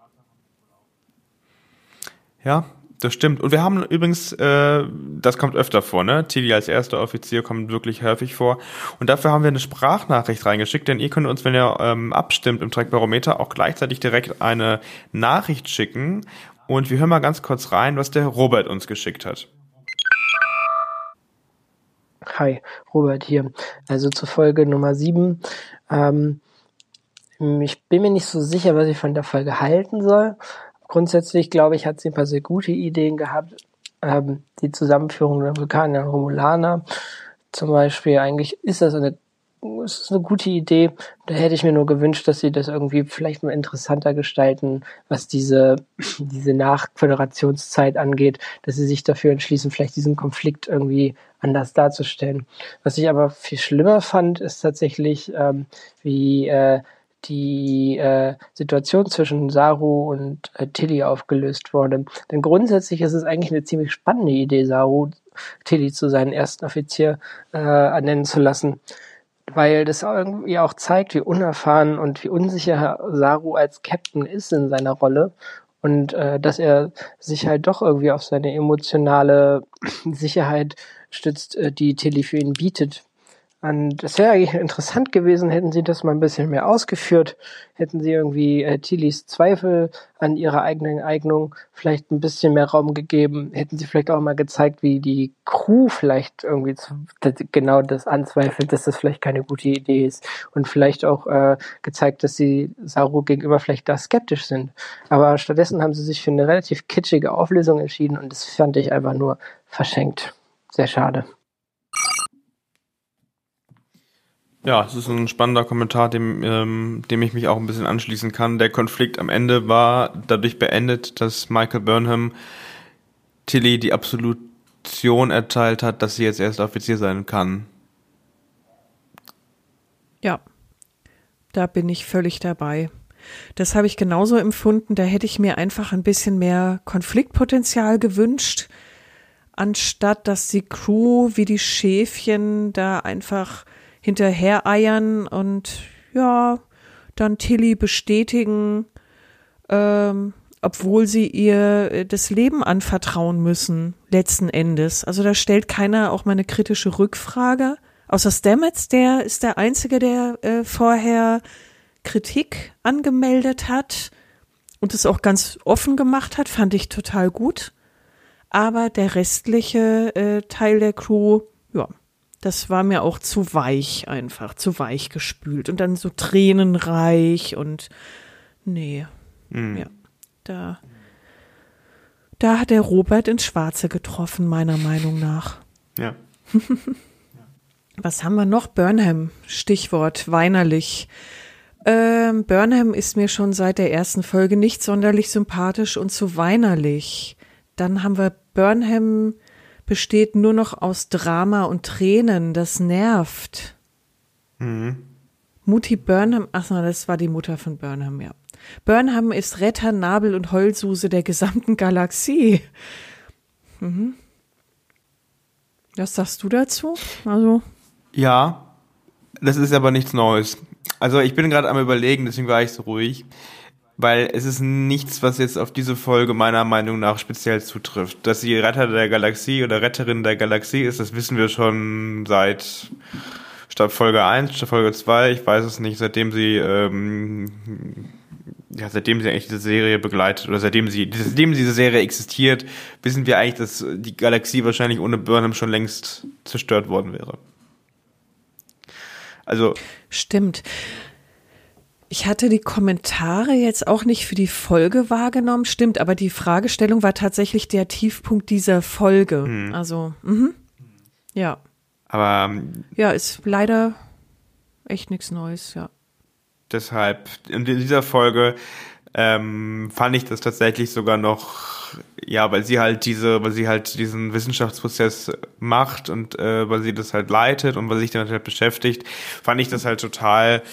Speaker 2: Ja, das stimmt. Und wir haben übrigens, äh, das kommt öfter vor, ne? Tilly als erster Offizier kommt wirklich häufig vor. Und dafür haben wir eine Sprachnachricht reingeschickt, denn ihr könnt uns, wenn ihr ähm, abstimmt im Trackbarometer, auch gleichzeitig direkt eine Nachricht schicken. Und wir hören mal ganz kurz rein, was der Robert uns geschickt hat.
Speaker 3: Hi, Robert hier. Also zur Folge Nummer 7. Ähm, ich bin mir nicht so sicher, was ich von der Folge halten soll. Grundsätzlich glaube ich, hat sie ein paar sehr gute Ideen gehabt. Ähm, die Zusammenführung der Vulkanier und Romulaner zum Beispiel. Eigentlich ist das eine ist eine gute Idee. Da hätte ich mir nur gewünscht, dass sie das irgendwie vielleicht mal interessanter gestalten, was diese, diese Nachföderationszeit angeht, dass sie sich dafür entschließen, vielleicht diesen Konflikt irgendwie anders darzustellen. Was ich aber viel schlimmer fand, ist tatsächlich, ähm, wie äh, die äh, Situation zwischen Saru und äh, Tilly aufgelöst wurde. Denn grundsätzlich ist es eigentlich eine ziemlich spannende Idee, Saru Tilly zu seinen ersten Offizier äh, ernennen zu lassen weil das irgendwie auch zeigt, wie unerfahren und wie unsicher Saru als Captain ist in seiner Rolle und äh, dass er sich halt doch irgendwie auf seine emotionale Sicherheit stützt, äh, die Tilly für ihn bietet. Und das wäre eigentlich interessant gewesen, hätten sie das mal ein bisschen mehr ausgeführt, hätten sie irgendwie äh, Tillys Zweifel an ihrer eigenen Eignung vielleicht ein bisschen mehr Raum gegeben, hätten sie vielleicht auch mal gezeigt, wie die Crew vielleicht irgendwie zu, das, genau das anzweifelt, dass das vielleicht keine gute Idee ist und vielleicht auch äh, gezeigt, dass sie Saru gegenüber vielleicht da skeptisch sind. Aber stattdessen haben sie sich für eine relativ kitschige Auflösung entschieden und das fand ich einfach nur verschenkt. Sehr schade.
Speaker 2: Ja, es ist ein spannender Kommentar, dem, ähm, dem ich mich auch ein bisschen anschließen kann. Der Konflikt am Ende war dadurch beendet, dass Michael Burnham Tilly die Absolution erteilt hat, dass sie jetzt erst Offizier sein kann.
Speaker 1: Ja, da bin ich völlig dabei. Das habe ich genauso empfunden. Da hätte ich mir einfach ein bisschen mehr Konfliktpotenzial gewünscht, anstatt dass die Crew wie die Schäfchen da einfach hinterher eiern und ja, dann Tilly bestätigen, ähm, obwohl sie ihr äh, das Leben anvertrauen müssen, letzten Endes. Also da stellt keiner auch mal eine kritische Rückfrage. Außer Stamets, der ist der Einzige, der äh, vorher Kritik angemeldet hat und es auch ganz offen gemacht hat, fand ich total gut. Aber der restliche äh, Teil der Crew, ja, das war mir auch zu weich einfach, zu weich gespült und dann so tränenreich und nee, mhm. ja, da, da hat der Robert ins Schwarze getroffen, meiner Meinung nach.
Speaker 2: Ja.
Speaker 1: Was haben wir noch? Burnham, Stichwort weinerlich. Ähm, Burnham ist mir schon seit der ersten Folge nicht sonderlich sympathisch und zu weinerlich. Dann haben wir Burnham besteht nur noch aus Drama und Tränen. Das nervt. Mhm. Mutti Burnham, ach so, das war die Mutter von Burnham, ja. Burnham ist Retter, Nabel und Heulsuse der gesamten Galaxie. Mhm. Was sagst du dazu? Also.
Speaker 2: Ja, das ist aber nichts Neues. Also ich bin gerade am überlegen, deswegen war ich so ruhig, weil es ist nichts, was jetzt auf diese Folge meiner Meinung nach speziell zutrifft. Dass sie Retter der Galaxie oder Retterin der Galaxie ist, das wissen wir schon seit statt Folge 1, statt Folge 2, ich weiß es nicht, seitdem sie ähm, ja, seitdem sie eigentlich diese Serie begleitet oder seitdem sie, seitdem diese Serie existiert, wissen wir eigentlich, dass die Galaxie wahrscheinlich ohne Burnham schon längst zerstört worden wäre. Also.
Speaker 1: Stimmt. Ich hatte die Kommentare jetzt auch nicht für die Folge wahrgenommen, stimmt, aber die Fragestellung war tatsächlich der Tiefpunkt dieser Folge. Hm. Also, mh. ja.
Speaker 2: Aber. Ähm,
Speaker 1: ja, ist leider echt nichts Neues, ja.
Speaker 2: Deshalb, in dieser Folge ähm, fand ich das tatsächlich sogar noch, ja, weil sie halt diese, weil sie halt diesen Wissenschaftsprozess macht und äh, weil sie das halt leitet und weil sich damit halt beschäftigt, fand ich das halt total,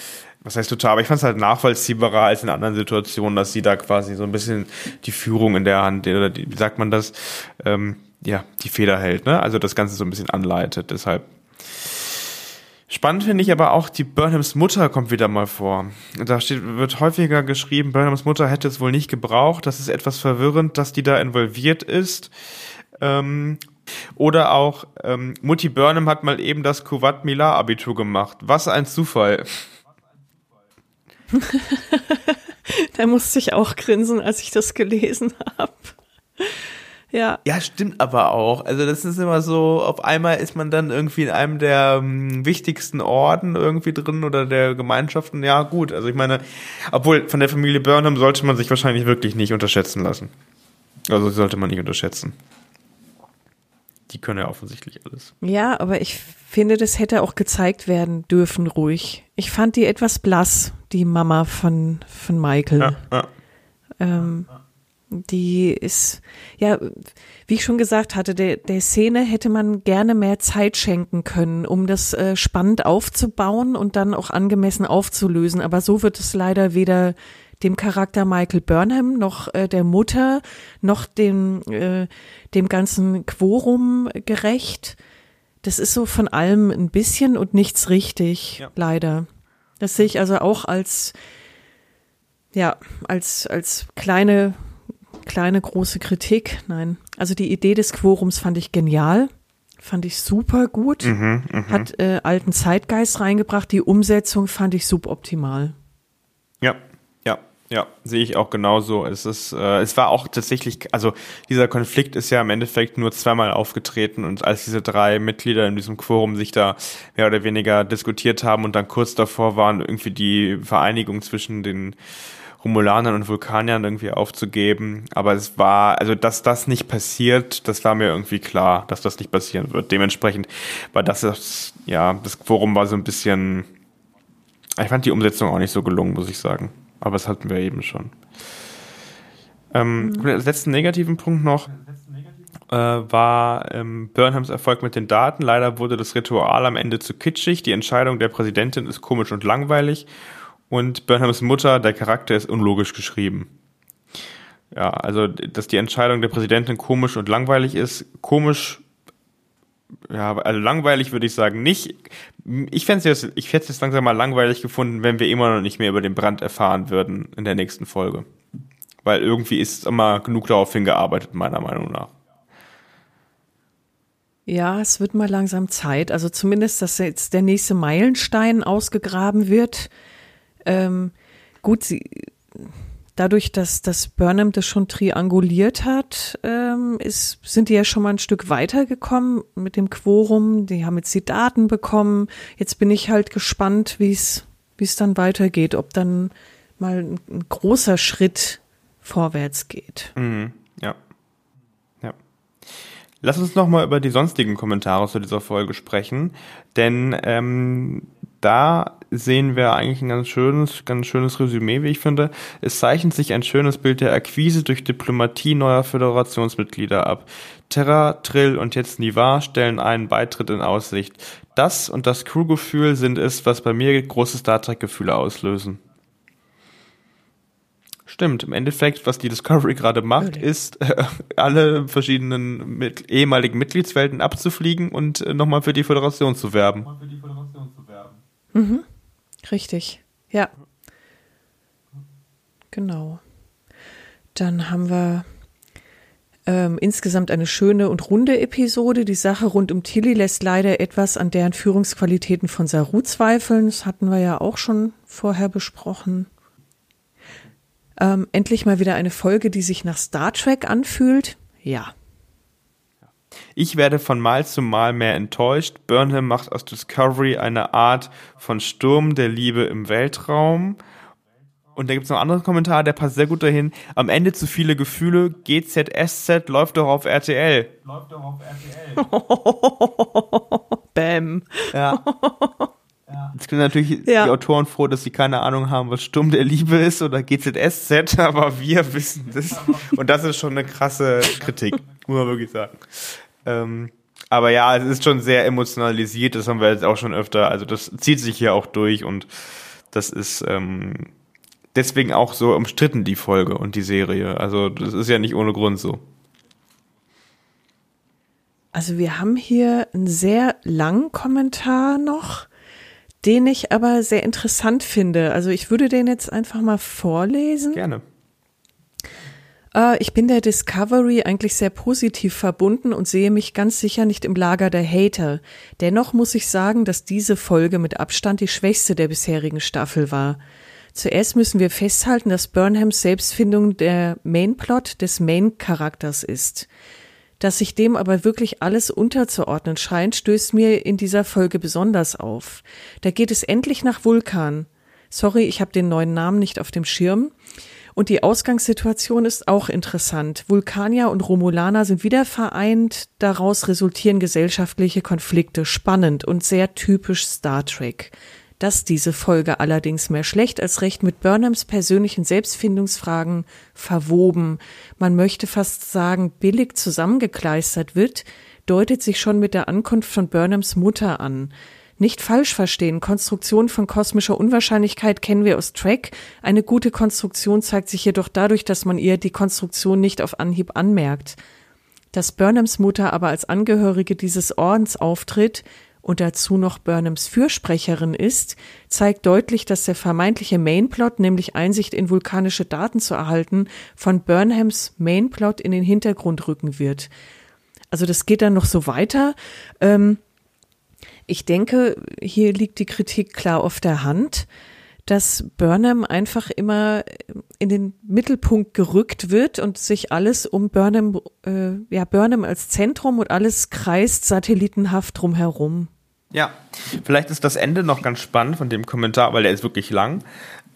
Speaker 2: was heißt total, aber ich fand es halt nachvollziehbarer als in anderen Situationen, dass sie da quasi so ein bisschen die Führung in der Hand, oder die, wie sagt man das, ähm, ja, die Feder hält, ne? Also das Ganze so ein bisschen anleitet. Deshalb Spannend finde ich aber auch, die Burnhams Mutter kommt wieder mal vor. Da steht, wird häufiger geschrieben, Burnhams Mutter hätte es wohl nicht gebraucht. Das ist etwas verwirrend, dass die da involviert ist. Ähm, oder auch, ähm, Mutti Burnham hat mal eben das Kuwait Milar Abitur gemacht. Was ein Zufall.
Speaker 1: da musste ich auch grinsen, als ich das gelesen habe. Ja.
Speaker 2: Ja, stimmt aber auch. Also das ist immer so, auf einmal ist man dann irgendwie in einem der um, wichtigsten Orden irgendwie drin oder der Gemeinschaften. Ja, gut. Also ich meine, obwohl von der Familie Burnham sollte man sich wahrscheinlich wirklich nicht unterschätzen lassen. Also sollte man nicht unterschätzen. Die können ja offensichtlich alles.
Speaker 1: Ja, aber ich finde, das hätte auch gezeigt werden dürfen, ruhig. Ich fand die etwas blass, die Mama von, von Michael. Ja, ja. Ähm, die ist, ja, wie ich schon gesagt hatte, der, der Szene hätte man gerne mehr Zeit schenken können, um das äh, spannend aufzubauen und dann auch angemessen aufzulösen. Aber so wird es leider weder dem Charakter Michael Burnham noch äh, der Mutter noch dem, äh, dem ganzen Quorum gerecht. Das ist so von allem ein bisschen und nichts richtig, ja. leider. Das sehe ich also auch als, ja, als, als kleine kleine große Kritik. Nein, also die Idee des Quorums fand ich genial, fand ich super gut, mhm, mh. hat äh, alten Zeitgeist reingebracht. Die Umsetzung fand ich suboptimal.
Speaker 2: Ja, ja, sehe ich auch genauso. Es ist, äh, es war auch tatsächlich, also dieser Konflikt ist ja im Endeffekt nur zweimal aufgetreten und als diese drei Mitglieder in diesem Quorum sich da mehr oder weniger diskutiert haben und dann kurz davor waren, irgendwie die Vereinigung zwischen den Romulanern und Vulkaniern irgendwie aufzugeben. Aber es war, also dass das nicht passiert, das war mir irgendwie klar, dass das nicht passieren wird. Dementsprechend war das, ja, das Forum war so ein bisschen, ich fand die Umsetzung auch nicht so gelungen, muss ich sagen. Aber das hatten wir eben schon. Ähm, mhm. Letzten negativen Punkt noch äh, war ähm, Burnhams Erfolg mit den Daten. Leider wurde das Ritual am Ende zu kitschig. Die Entscheidung der Präsidentin ist komisch und langweilig und Burnhams Mutter, der Charakter ist unlogisch geschrieben. Ja, also, dass die Entscheidung der Präsidentin komisch und langweilig ist, komisch, ja, also langweilig würde ich sagen nicht. Ich fände es jetzt, ich langsam mal langweilig gefunden, wenn wir immer noch nicht mehr über den Brand erfahren würden in der nächsten Folge. Weil irgendwie ist immer genug darauf hingearbeitet, meiner Meinung nach.
Speaker 1: Ja, es wird mal langsam Zeit. Also zumindest, dass jetzt der nächste Meilenstein ausgegraben wird ähm, gut, sie, dadurch, dass das Burnham das schon trianguliert hat, ähm, ist, sind die ja schon mal ein Stück weitergekommen mit dem Quorum. Die haben jetzt die Daten bekommen. Jetzt bin ich halt gespannt, wie es wie es dann weitergeht, ob dann mal ein, ein großer Schritt vorwärts geht.
Speaker 2: Mhm, ja. Ja. Lass uns noch mal über die sonstigen Kommentare zu dieser Folge sprechen, denn ähm, da sehen wir eigentlich ein ganz schönes, ganz schönes Resümee, wie ich finde. Es zeichnet sich ein schönes Bild der Akquise durch Diplomatie neuer Föderationsmitglieder ab. Terra, Trill und jetzt Nivar stellen einen Beitritt in Aussicht. Das und das Crewgefühl sind es, was bei mir große Star Trek-Gefühle auslösen. Stimmt, im Endeffekt, was die Discovery gerade macht, okay. ist, äh, alle verschiedenen mit, ehemaligen Mitgliedswelten abzufliegen und äh, nochmal für die Föderation zu werben.
Speaker 1: Mhm. Richtig, ja. Genau. Dann haben wir ähm, insgesamt eine schöne und runde Episode. Die Sache rund um Tilly lässt leider etwas an deren Führungsqualitäten von Saru zweifeln. Das hatten wir ja auch schon vorher besprochen. Ähm, endlich mal wieder eine Folge, die sich nach Star Trek anfühlt. Ja.
Speaker 2: Ich werde von Mal zu Mal mehr enttäuscht. Burnham macht aus Discovery eine Art von Sturm der Liebe im Weltraum. Und da gibt es noch andere Kommentare, der passt sehr gut dahin. Am Ende zu viele Gefühle. GZSZ läuft doch auf RTL. Läuft doch auf
Speaker 1: RTL. Bäm.
Speaker 2: Ja. Jetzt sind natürlich ja. die Autoren froh, dass sie keine Ahnung haben, was Sturm der Liebe ist oder GZSZ, aber wir wissen das. Und das ist schon eine krasse Kritik, muss man wirklich sagen. Ähm, aber ja, es ist schon sehr emotionalisiert, das haben wir jetzt auch schon öfter. Also das zieht sich hier auch durch und das ist ähm, deswegen auch so umstritten, die Folge und die Serie. Also das ist ja nicht ohne Grund so.
Speaker 1: Also wir haben hier einen sehr langen Kommentar noch den ich aber sehr interessant finde. Also ich würde den jetzt einfach mal vorlesen.
Speaker 2: Gerne.
Speaker 1: Äh, ich bin der Discovery eigentlich sehr positiv verbunden und sehe mich ganz sicher nicht im Lager der Hater. Dennoch muss ich sagen, dass diese Folge mit Abstand die schwächste der bisherigen Staffel war. Zuerst müssen wir festhalten, dass Burnhams Selbstfindung der Mainplot des Main-Charakters ist. Dass sich dem aber wirklich alles unterzuordnen scheint, stößt mir in dieser Folge besonders auf. Da geht es endlich nach Vulkan. Sorry, ich habe den neuen Namen nicht auf dem Schirm. Und die Ausgangssituation ist auch interessant. Vulkanier und Romulaner sind wieder vereint, daraus resultieren gesellschaftliche Konflikte, spannend und sehr typisch Star Trek dass diese Folge allerdings mehr schlecht als recht mit Burnhams persönlichen Selbstfindungsfragen verwoben, man möchte fast sagen billig zusammengekleistert wird, deutet sich schon mit der Ankunft von Burnhams Mutter an. Nicht falsch verstehen, Konstruktion von kosmischer Unwahrscheinlichkeit kennen wir aus Track. Eine gute Konstruktion zeigt sich jedoch dadurch, dass man ihr die Konstruktion nicht auf Anhieb anmerkt. Dass Burnhams Mutter aber als Angehörige dieses Ordens auftritt, und dazu noch Burnhams Fürsprecherin ist, zeigt deutlich, dass der vermeintliche Mainplot, nämlich Einsicht in vulkanische Daten zu erhalten, von Burnhams Mainplot in den Hintergrund rücken wird. Also das geht dann noch so weiter. Ähm, ich denke, hier liegt die Kritik klar auf der Hand, dass Burnham einfach immer in den Mittelpunkt gerückt wird und sich alles um Burnham, äh, ja, Burnham als Zentrum und alles kreist satellitenhaft drumherum.
Speaker 2: Ja, vielleicht ist das Ende noch ganz spannend von dem Kommentar, weil der ist wirklich lang.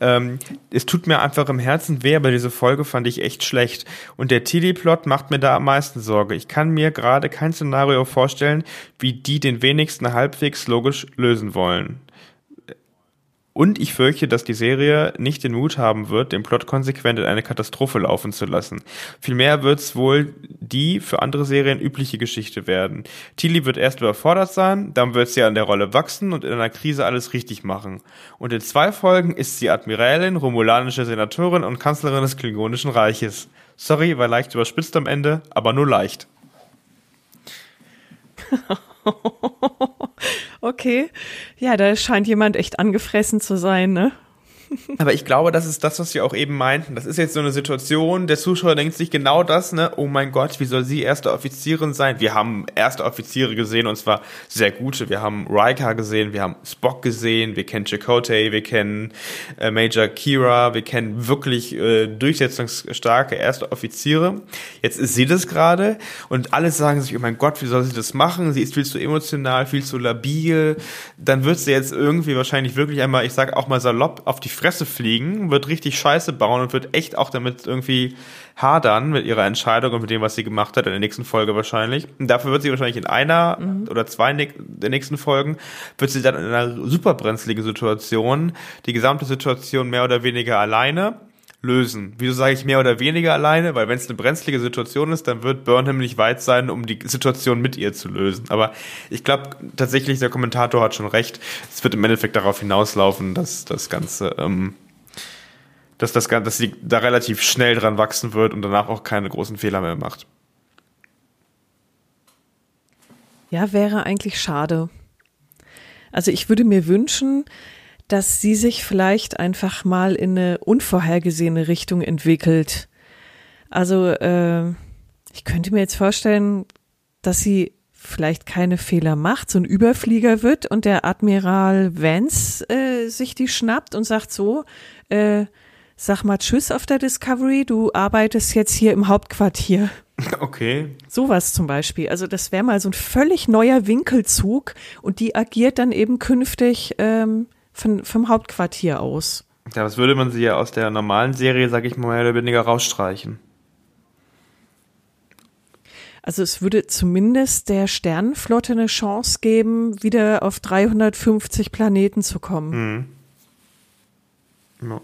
Speaker 2: Ähm, es tut mir einfach im Herzen weh, aber diese Folge fand ich echt schlecht. Und der Tilly-Plot macht mir da am meisten Sorge. Ich kann mir gerade kein Szenario vorstellen, wie die den wenigsten halbwegs logisch lösen wollen. Und ich fürchte, dass die Serie nicht den Mut haben wird, den Plot konsequent in eine Katastrophe laufen zu lassen. Vielmehr wird es wohl die für andere Serien übliche Geschichte werden. Tilly wird erst überfordert sein, dann wird sie an der Rolle wachsen und in einer Krise alles richtig machen. Und in zwei Folgen ist sie Admiralin, romulanische Senatorin und Kanzlerin des Klingonischen Reiches. Sorry, war leicht überspitzt am Ende, aber nur leicht.
Speaker 1: okay. Ja, da scheint jemand echt angefressen zu sein, ne?
Speaker 2: Aber ich glaube, das ist das, was wir auch eben meinten. Das ist jetzt so eine Situation, der Zuschauer denkt sich genau das, ne? Oh mein Gott, wie soll sie erste Offizierin sein? Wir haben erste Offiziere gesehen und zwar sehr gute. Wir haben Riker gesehen, wir haben Spock gesehen, wir kennen Chakotay, wir kennen äh, Major Kira, wir kennen wirklich äh, durchsetzungsstarke erste Offiziere. Jetzt ist sie das gerade und alle sagen sich, oh mein Gott, wie soll sie das machen? Sie ist viel zu emotional, viel zu labil. Dann wird sie jetzt irgendwie wahrscheinlich wirklich einmal, ich sag auch mal salopp, auf die Fresse fliegen, wird richtig Scheiße bauen und wird echt auch damit irgendwie hadern mit ihrer Entscheidung und mit dem, was sie gemacht hat in der nächsten Folge wahrscheinlich. Und dafür wird sie wahrscheinlich in einer mhm. oder zwei der nächsten Folgen, wird sie dann in einer super brenzligen Situation die gesamte Situation mehr oder weniger alleine lösen. Wieso sage ich mehr oder weniger alleine? Weil wenn es eine brenzlige Situation ist, dann wird Burnham nicht weit sein, um die Situation mit ihr zu lösen. Aber ich glaube tatsächlich, der Kommentator hat schon recht. Es wird im Endeffekt darauf hinauslaufen, dass das Ganze, ähm, dass das Ganze, dass sie da relativ schnell dran wachsen wird und danach auch keine großen Fehler mehr macht.
Speaker 1: Ja, wäre eigentlich schade. Also ich würde mir wünschen, dass sie sich vielleicht einfach mal in eine unvorhergesehene Richtung entwickelt. Also äh, ich könnte mir jetzt vorstellen, dass sie vielleicht keine Fehler macht, so ein Überflieger wird und der Admiral Vance äh, sich die schnappt und sagt so, äh, sag mal Tschüss auf der Discovery, du arbeitest jetzt hier im Hauptquartier.
Speaker 2: Okay.
Speaker 1: Sowas zum Beispiel. Also das wäre mal so ein völlig neuer Winkelzug und die agiert dann eben künftig ähm, von, vom Hauptquartier aus.
Speaker 2: Ja, was würde man sie ja aus der normalen Serie, sag ich mal, mehr oder weniger rausstreichen?
Speaker 1: Also es würde zumindest der Sternenflotte eine Chance geben, wieder auf 350 Planeten zu kommen.
Speaker 2: Mhm. Ja.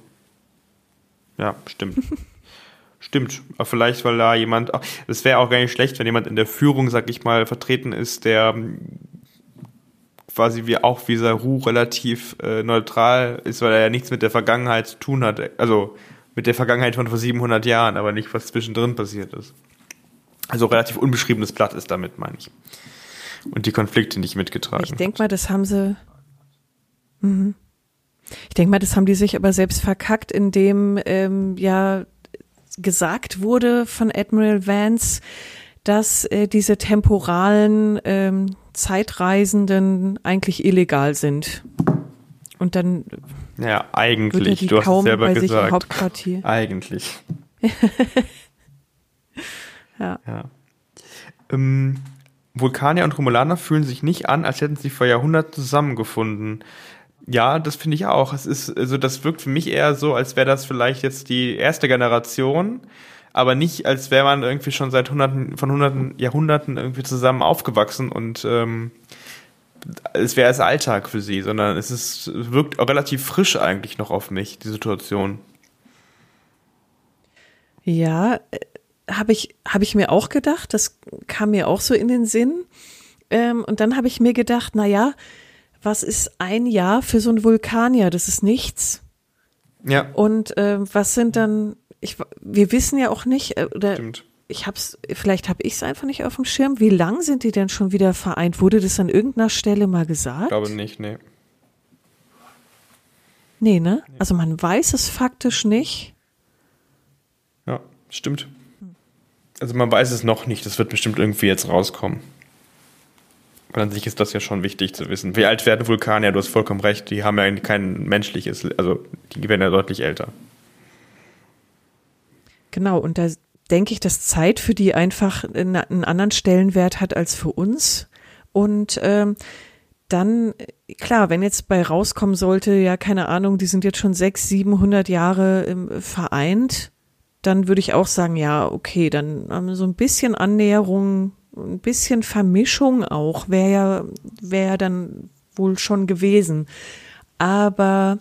Speaker 2: ja, stimmt. stimmt. Aber vielleicht, weil da jemand, es wäre auch gar nicht schlecht, wenn jemand in der Führung, sag ich mal, vertreten ist, der quasi wie auch wie Saru relativ äh, neutral ist, weil er ja nichts mit der Vergangenheit zu tun hat. Also mit der Vergangenheit von vor 700 Jahren, aber nicht, was zwischendrin passiert ist. Also relativ unbeschriebenes Blatt ist damit, meine ich. Und die Konflikte nicht mitgetragen.
Speaker 1: Ich denke mal, das haben sie. Mhm. Ich denke mal, das haben die sich aber selbst verkackt, indem ähm, ja gesagt wurde von Admiral Vance, dass äh, diese temporalen ähm, Zeitreisenden eigentlich illegal sind. Und dann
Speaker 2: ja eigentlich du hast es selber gesagt Hauptquartier. eigentlich
Speaker 1: ja,
Speaker 2: ja. Ähm, Vulkanier und Romulaner fühlen sich nicht an, als hätten sie vor Jahrhunderten zusammengefunden. Ja, das finde ich auch. Es ist, also das wirkt für mich eher so, als wäre das vielleicht jetzt die erste Generation, aber nicht, als wäre man irgendwie schon seit hunderten, von hunderten Jahrhunderten irgendwie zusammen aufgewachsen und ähm, es wäre es Alltag für sie, sondern es ist, wirkt auch relativ frisch eigentlich noch auf mich, die Situation.
Speaker 1: Ja, äh, habe ich, hab ich mir auch gedacht, das kam mir auch so in den Sinn. Ähm, und dann habe ich mir gedacht, na ja, was ist ein Jahr für so ein Vulkanier? Das ist nichts.
Speaker 2: Ja.
Speaker 1: Und äh, was sind dann ich, wir wissen ja auch nicht, äh, oder Stimmt. ich hab's, vielleicht habe ich es einfach nicht auf dem Schirm. Wie lang sind die denn schon wieder vereint? Wurde das an irgendeiner Stelle mal gesagt? Ich
Speaker 2: glaube nicht, nee.
Speaker 1: Nee, ne? Nee. Also man weiß es faktisch nicht.
Speaker 2: Ja, stimmt. Also man weiß es noch nicht, das wird bestimmt irgendwie jetzt rauskommen. Und an sich ist das ja schon wichtig zu wissen. Wie alt werden Vulkane? Du hast vollkommen recht, die haben ja kein menschliches, also die werden ja deutlich älter.
Speaker 1: Genau, und da denke ich, dass Zeit für die einfach einen anderen Stellenwert hat als für uns. Und ähm, dann, klar, wenn jetzt bei rauskommen sollte, ja, keine Ahnung, die sind jetzt schon sechs, siebenhundert Jahre ähm, vereint, dann würde ich auch sagen, ja, okay, dann ähm, so ein bisschen Annäherung, ein bisschen Vermischung auch, wäre ja, wäre ja dann wohl schon gewesen. Aber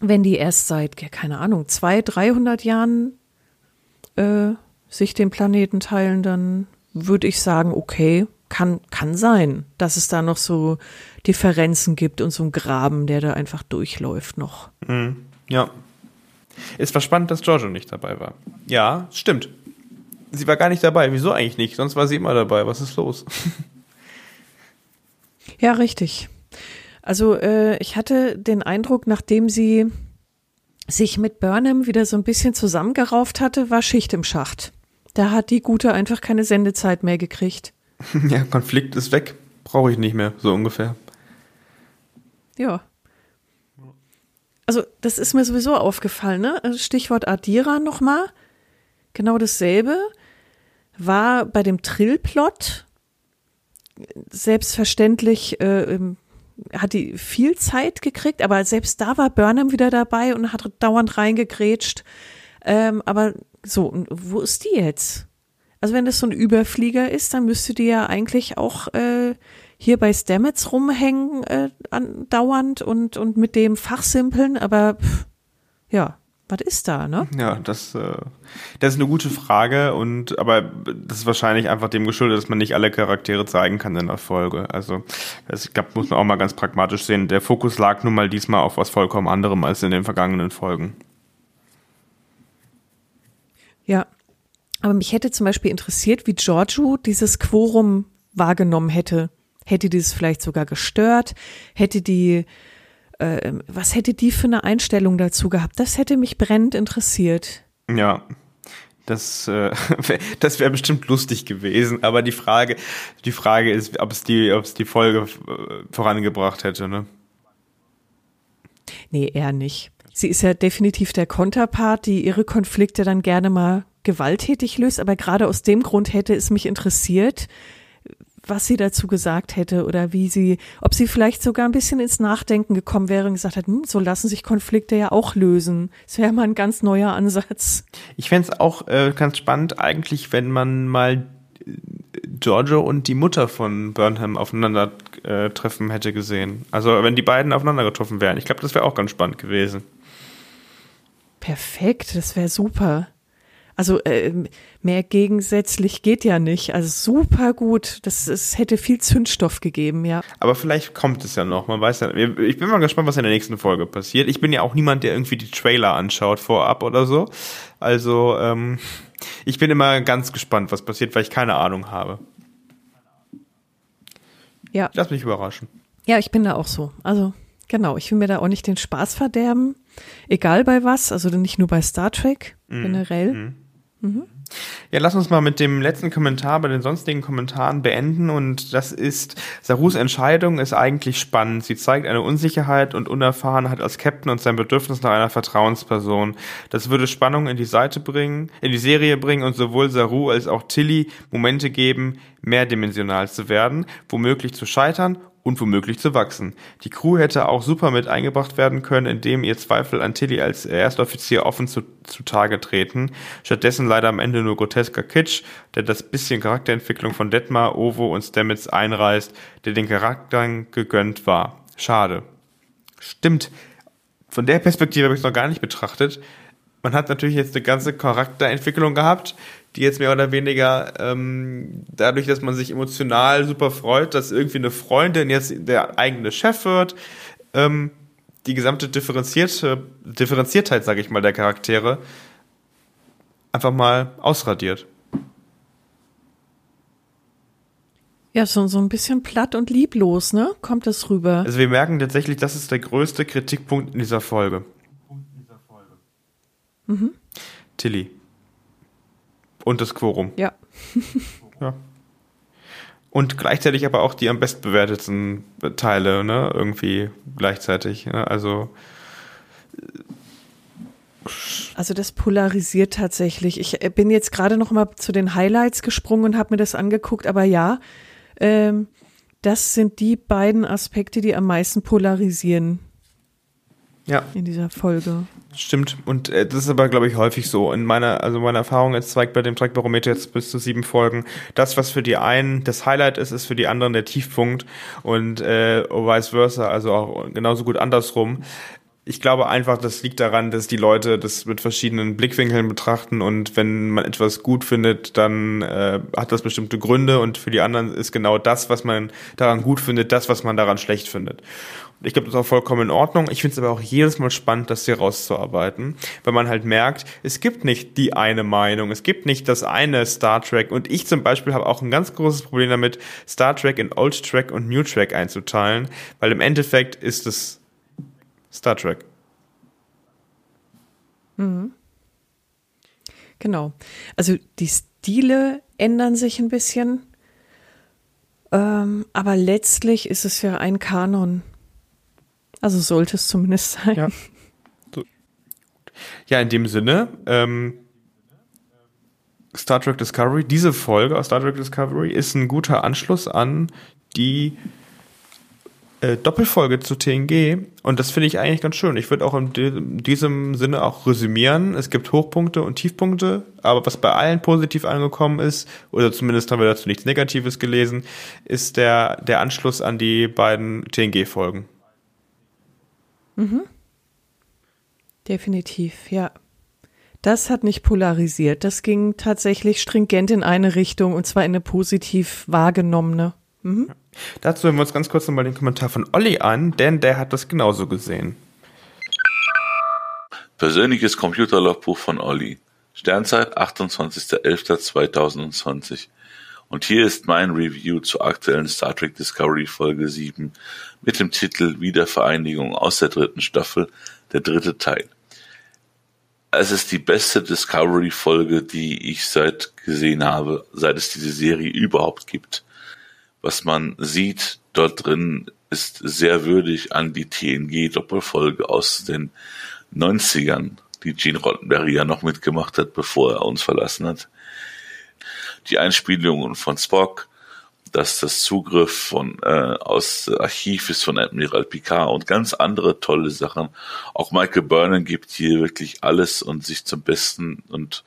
Speaker 1: wenn die erst seit, ja, keine Ahnung, zwei, dreihundert Jahren äh, sich den Planeten teilen, dann würde ich sagen, okay, kann, kann sein, dass es da noch so Differenzen gibt und so ein Graben, der da einfach durchläuft noch.
Speaker 2: Mhm. Ja. Es war spannend, dass Giorgio nicht dabei war. Ja, stimmt. Sie war gar nicht dabei. Wieso eigentlich nicht? Sonst war sie immer dabei. Was ist los?
Speaker 1: ja, richtig. Also äh, ich hatte den Eindruck, nachdem sie sich mit Burnham wieder so ein bisschen zusammengerauft hatte, war Schicht im Schacht. Da hat die Gute einfach keine Sendezeit mehr gekriegt.
Speaker 2: Ja, Konflikt ist weg. Brauche ich nicht mehr, so ungefähr.
Speaker 1: Ja. Also, das ist mir sowieso aufgefallen, ne? Also, Stichwort Adira nochmal. Genau dasselbe war bei dem Trillplot. Selbstverständlich äh, hat die viel Zeit gekriegt, aber selbst da war Burnham wieder dabei und hat dauernd reingegrätscht. Ähm, aber so, wo ist die jetzt? Also wenn das so ein Überflieger ist, dann müsste die ja eigentlich auch äh, hier bei Stamets rumhängen äh, andauernd und, und mit dem Fachsimpeln, aber pff, ja, was ist da, ne?
Speaker 2: Ja, das, äh, das ist eine gute Frage und aber das ist wahrscheinlich einfach dem geschuldet, dass man nicht alle Charaktere zeigen kann in der Folge. Also das, ich glaube, muss man auch mal ganz pragmatisch sehen. Der Fokus lag nun mal diesmal auf was vollkommen anderem als in den vergangenen Folgen.
Speaker 1: Ja, aber mich hätte zum Beispiel interessiert, wie Giorgio dieses Quorum wahrgenommen hätte. Hätte die es vielleicht sogar gestört? Hätte die, äh, was hätte die für eine Einstellung dazu gehabt? Das hätte mich brennend interessiert.
Speaker 2: Ja, das, äh, das wäre bestimmt lustig gewesen, aber die Frage, die Frage ist, ob es die, ob es die Folge äh, vorangebracht hätte, ne?
Speaker 1: Nee, eher nicht. Sie ist ja definitiv der Konterpart, die ihre Konflikte dann gerne mal gewalttätig löst, aber gerade aus dem Grund hätte es mich interessiert, was sie dazu gesagt hätte oder wie sie, ob sie vielleicht sogar ein bisschen ins Nachdenken gekommen wäre und gesagt hat, hm, so lassen sich Konflikte ja auch lösen. Das wäre mal ein ganz neuer Ansatz.
Speaker 2: Ich fände es auch äh, ganz spannend eigentlich, wenn man mal äh, Giorgio und die Mutter von Burnham aufeinander äh, treffen hätte gesehen. Also wenn die beiden aufeinander getroffen wären. Ich glaube, das wäre auch ganz spannend gewesen.
Speaker 1: Perfekt, das wäre super. Also äh, mehr gegensätzlich geht ja nicht. Also super gut. Das, es hätte viel Zündstoff gegeben, ja.
Speaker 2: Aber vielleicht kommt es ja noch. Man weiß ja. Ich bin mal gespannt, was in der nächsten Folge passiert. Ich bin ja auch niemand, der irgendwie die Trailer anschaut vorab oder so. Also ähm, ich bin immer ganz gespannt, was passiert, weil ich keine Ahnung habe.
Speaker 1: Ja.
Speaker 2: Lass mich überraschen.
Speaker 1: Ja, ich bin da auch so. Also genau, ich will mir da auch nicht den Spaß verderben. Egal bei was, also nicht nur bei Star Trek, mm. generell. Mm.
Speaker 2: Mhm. Ja, lass uns mal mit dem letzten Kommentar bei den sonstigen Kommentaren beenden und das ist, Sarus Entscheidung ist eigentlich spannend. Sie zeigt eine Unsicherheit und Unerfahrenheit als Captain und sein Bedürfnis nach einer Vertrauensperson. Das würde Spannung in die Seite bringen, in die Serie bringen und sowohl Saru als auch Tilly Momente geben, mehrdimensional zu werden, womöglich zu scheitern und womöglich zu wachsen. Die Crew hätte auch super mit eingebracht werden können, indem ihr Zweifel an Tilly als Erstoffizier offen zu, zutage treten. Stattdessen leider am Ende nur grotesker Kitsch, der das bisschen Charakterentwicklung von Detmar, Ovo und Stamets einreißt, der den Charakteren gegönnt war. Schade. Stimmt. Von der Perspektive habe ich es noch gar nicht betrachtet. Man hat natürlich jetzt eine ganze Charakterentwicklung gehabt, die jetzt mehr oder weniger ähm, dadurch, dass man sich emotional super freut, dass irgendwie eine Freundin jetzt der eigene Chef wird, ähm, die gesamte differenzierte Differenziertheit, sage ich mal, der Charaktere einfach mal ausradiert.
Speaker 1: Ja, so, so ein bisschen platt und lieblos, ne? Kommt das rüber.
Speaker 2: Also wir merken tatsächlich, das ist der größte Kritikpunkt in dieser Folge. Mhm. Tilly. Und das Quorum.
Speaker 1: Ja.
Speaker 2: ja. Und gleichzeitig aber auch die am bestbewertetsten Teile, ne? Irgendwie gleichzeitig. Ne? Also.
Speaker 1: Also das polarisiert tatsächlich. Ich äh, bin jetzt gerade noch mal zu den Highlights gesprungen und habe mir das angeguckt, aber ja, ähm, das sind die beiden Aspekte, die am meisten polarisieren.
Speaker 2: Ja.
Speaker 1: In dieser Folge.
Speaker 2: Stimmt. Und äh, das ist aber, glaube ich, häufig so. In meiner, also meine Erfahrung jetzt zeigt bei dem Trackbarometer jetzt bis zu sieben Folgen, das, was für die einen das Highlight ist, ist für die anderen der Tiefpunkt und äh, vice versa, also auch genauso gut andersrum. Ich glaube einfach, das liegt daran, dass die Leute das mit verschiedenen Blickwinkeln betrachten und wenn man etwas gut findet, dann äh, hat das bestimmte Gründe und für die anderen ist genau das, was man daran gut findet, das, was man daran schlecht findet. Ich glaube, das ist auch vollkommen in Ordnung. Ich finde es aber auch jedes Mal spannend, das hier rauszuarbeiten, weil man halt merkt, es gibt nicht die eine Meinung, es gibt nicht das eine Star Trek. Und ich zum Beispiel habe auch ein ganz großes Problem damit, Star Trek in Old Trek und New Trek einzuteilen, weil im Endeffekt ist es Star Trek.
Speaker 1: Mhm. Genau. Also die Stile ändern sich ein bisschen, ähm, aber letztlich ist es ja ein Kanon. Also sollte es zumindest sein.
Speaker 2: Ja, so. ja in dem Sinne, ähm, Star Trek Discovery, diese Folge aus Star Trek Discovery ist ein guter Anschluss an die äh, Doppelfolge zu TNG und das finde ich eigentlich ganz schön. Ich würde auch in diesem Sinne auch resümieren. Es gibt Hochpunkte und Tiefpunkte, aber was bei allen positiv angekommen ist, oder zumindest haben wir dazu nichts Negatives gelesen, ist der, der Anschluss an die beiden TNG-Folgen.
Speaker 1: Mhm. Definitiv, ja. Das hat nicht polarisiert. Das ging tatsächlich stringent in eine Richtung und zwar in eine positiv wahrgenommene. Mhm.
Speaker 2: Dazu hören wir uns ganz kurz nochmal den Kommentar von Olli an, denn der hat das genauso gesehen.
Speaker 4: Persönliches Computerlogbuch von Olli. Sternzeit 28.11.2020. Und hier ist mein Review zur aktuellen Star Trek Discovery Folge 7 mit dem Titel Wiedervereinigung aus der dritten Staffel, der dritte Teil. Es ist die beste Discovery Folge, die ich seit gesehen habe, seit es diese Serie überhaupt gibt was man sieht dort drin, ist sehr würdig an die TNG-Doppelfolge aus den 90ern, die Gene Roddenberry ja noch mitgemacht hat, bevor er uns verlassen hat. Die Einspielungen von Spock, dass das Zugriff von äh, aus Archiv ist von Admiral Picard und ganz andere tolle Sachen. Auch Michael Burnham gibt hier wirklich alles und sich zum Besten und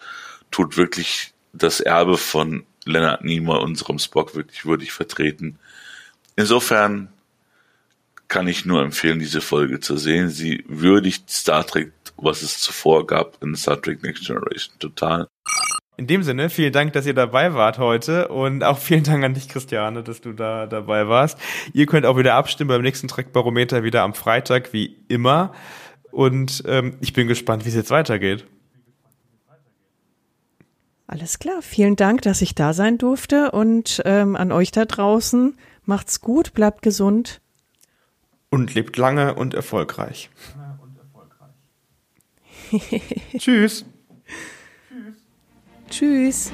Speaker 4: tut wirklich das Erbe von Leonard Nimoy unserem Spock wirklich würdig vertreten. Insofern kann ich nur empfehlen, diese Folge zu sehen. Sie würdigt Star Trek, was es zuvor gab in Star Trek Next Generation, total.
Speaker 2: In dem Sinne, vielen Dank, dass ihr dabei wart heute und auch vielen Dank an dich, Christiane, dass du da dabei warst. Ihr könnt auch wieder abstimmen beim nächsten Trackbarometer wieder am Freitag, wie immer. Und ähm, ich bin gespannt, wie es jetzt weitergeht.
Speaker 1: Alles klar, vielen Dank, dass ich da sein durfte und ähm, an euch da draußen. Macht's gut, bleibt gesund.
Speaker 2: Und lebt lange und erfolgreich. Tschüss.
Speaker 1: Tschüss. Tschüss.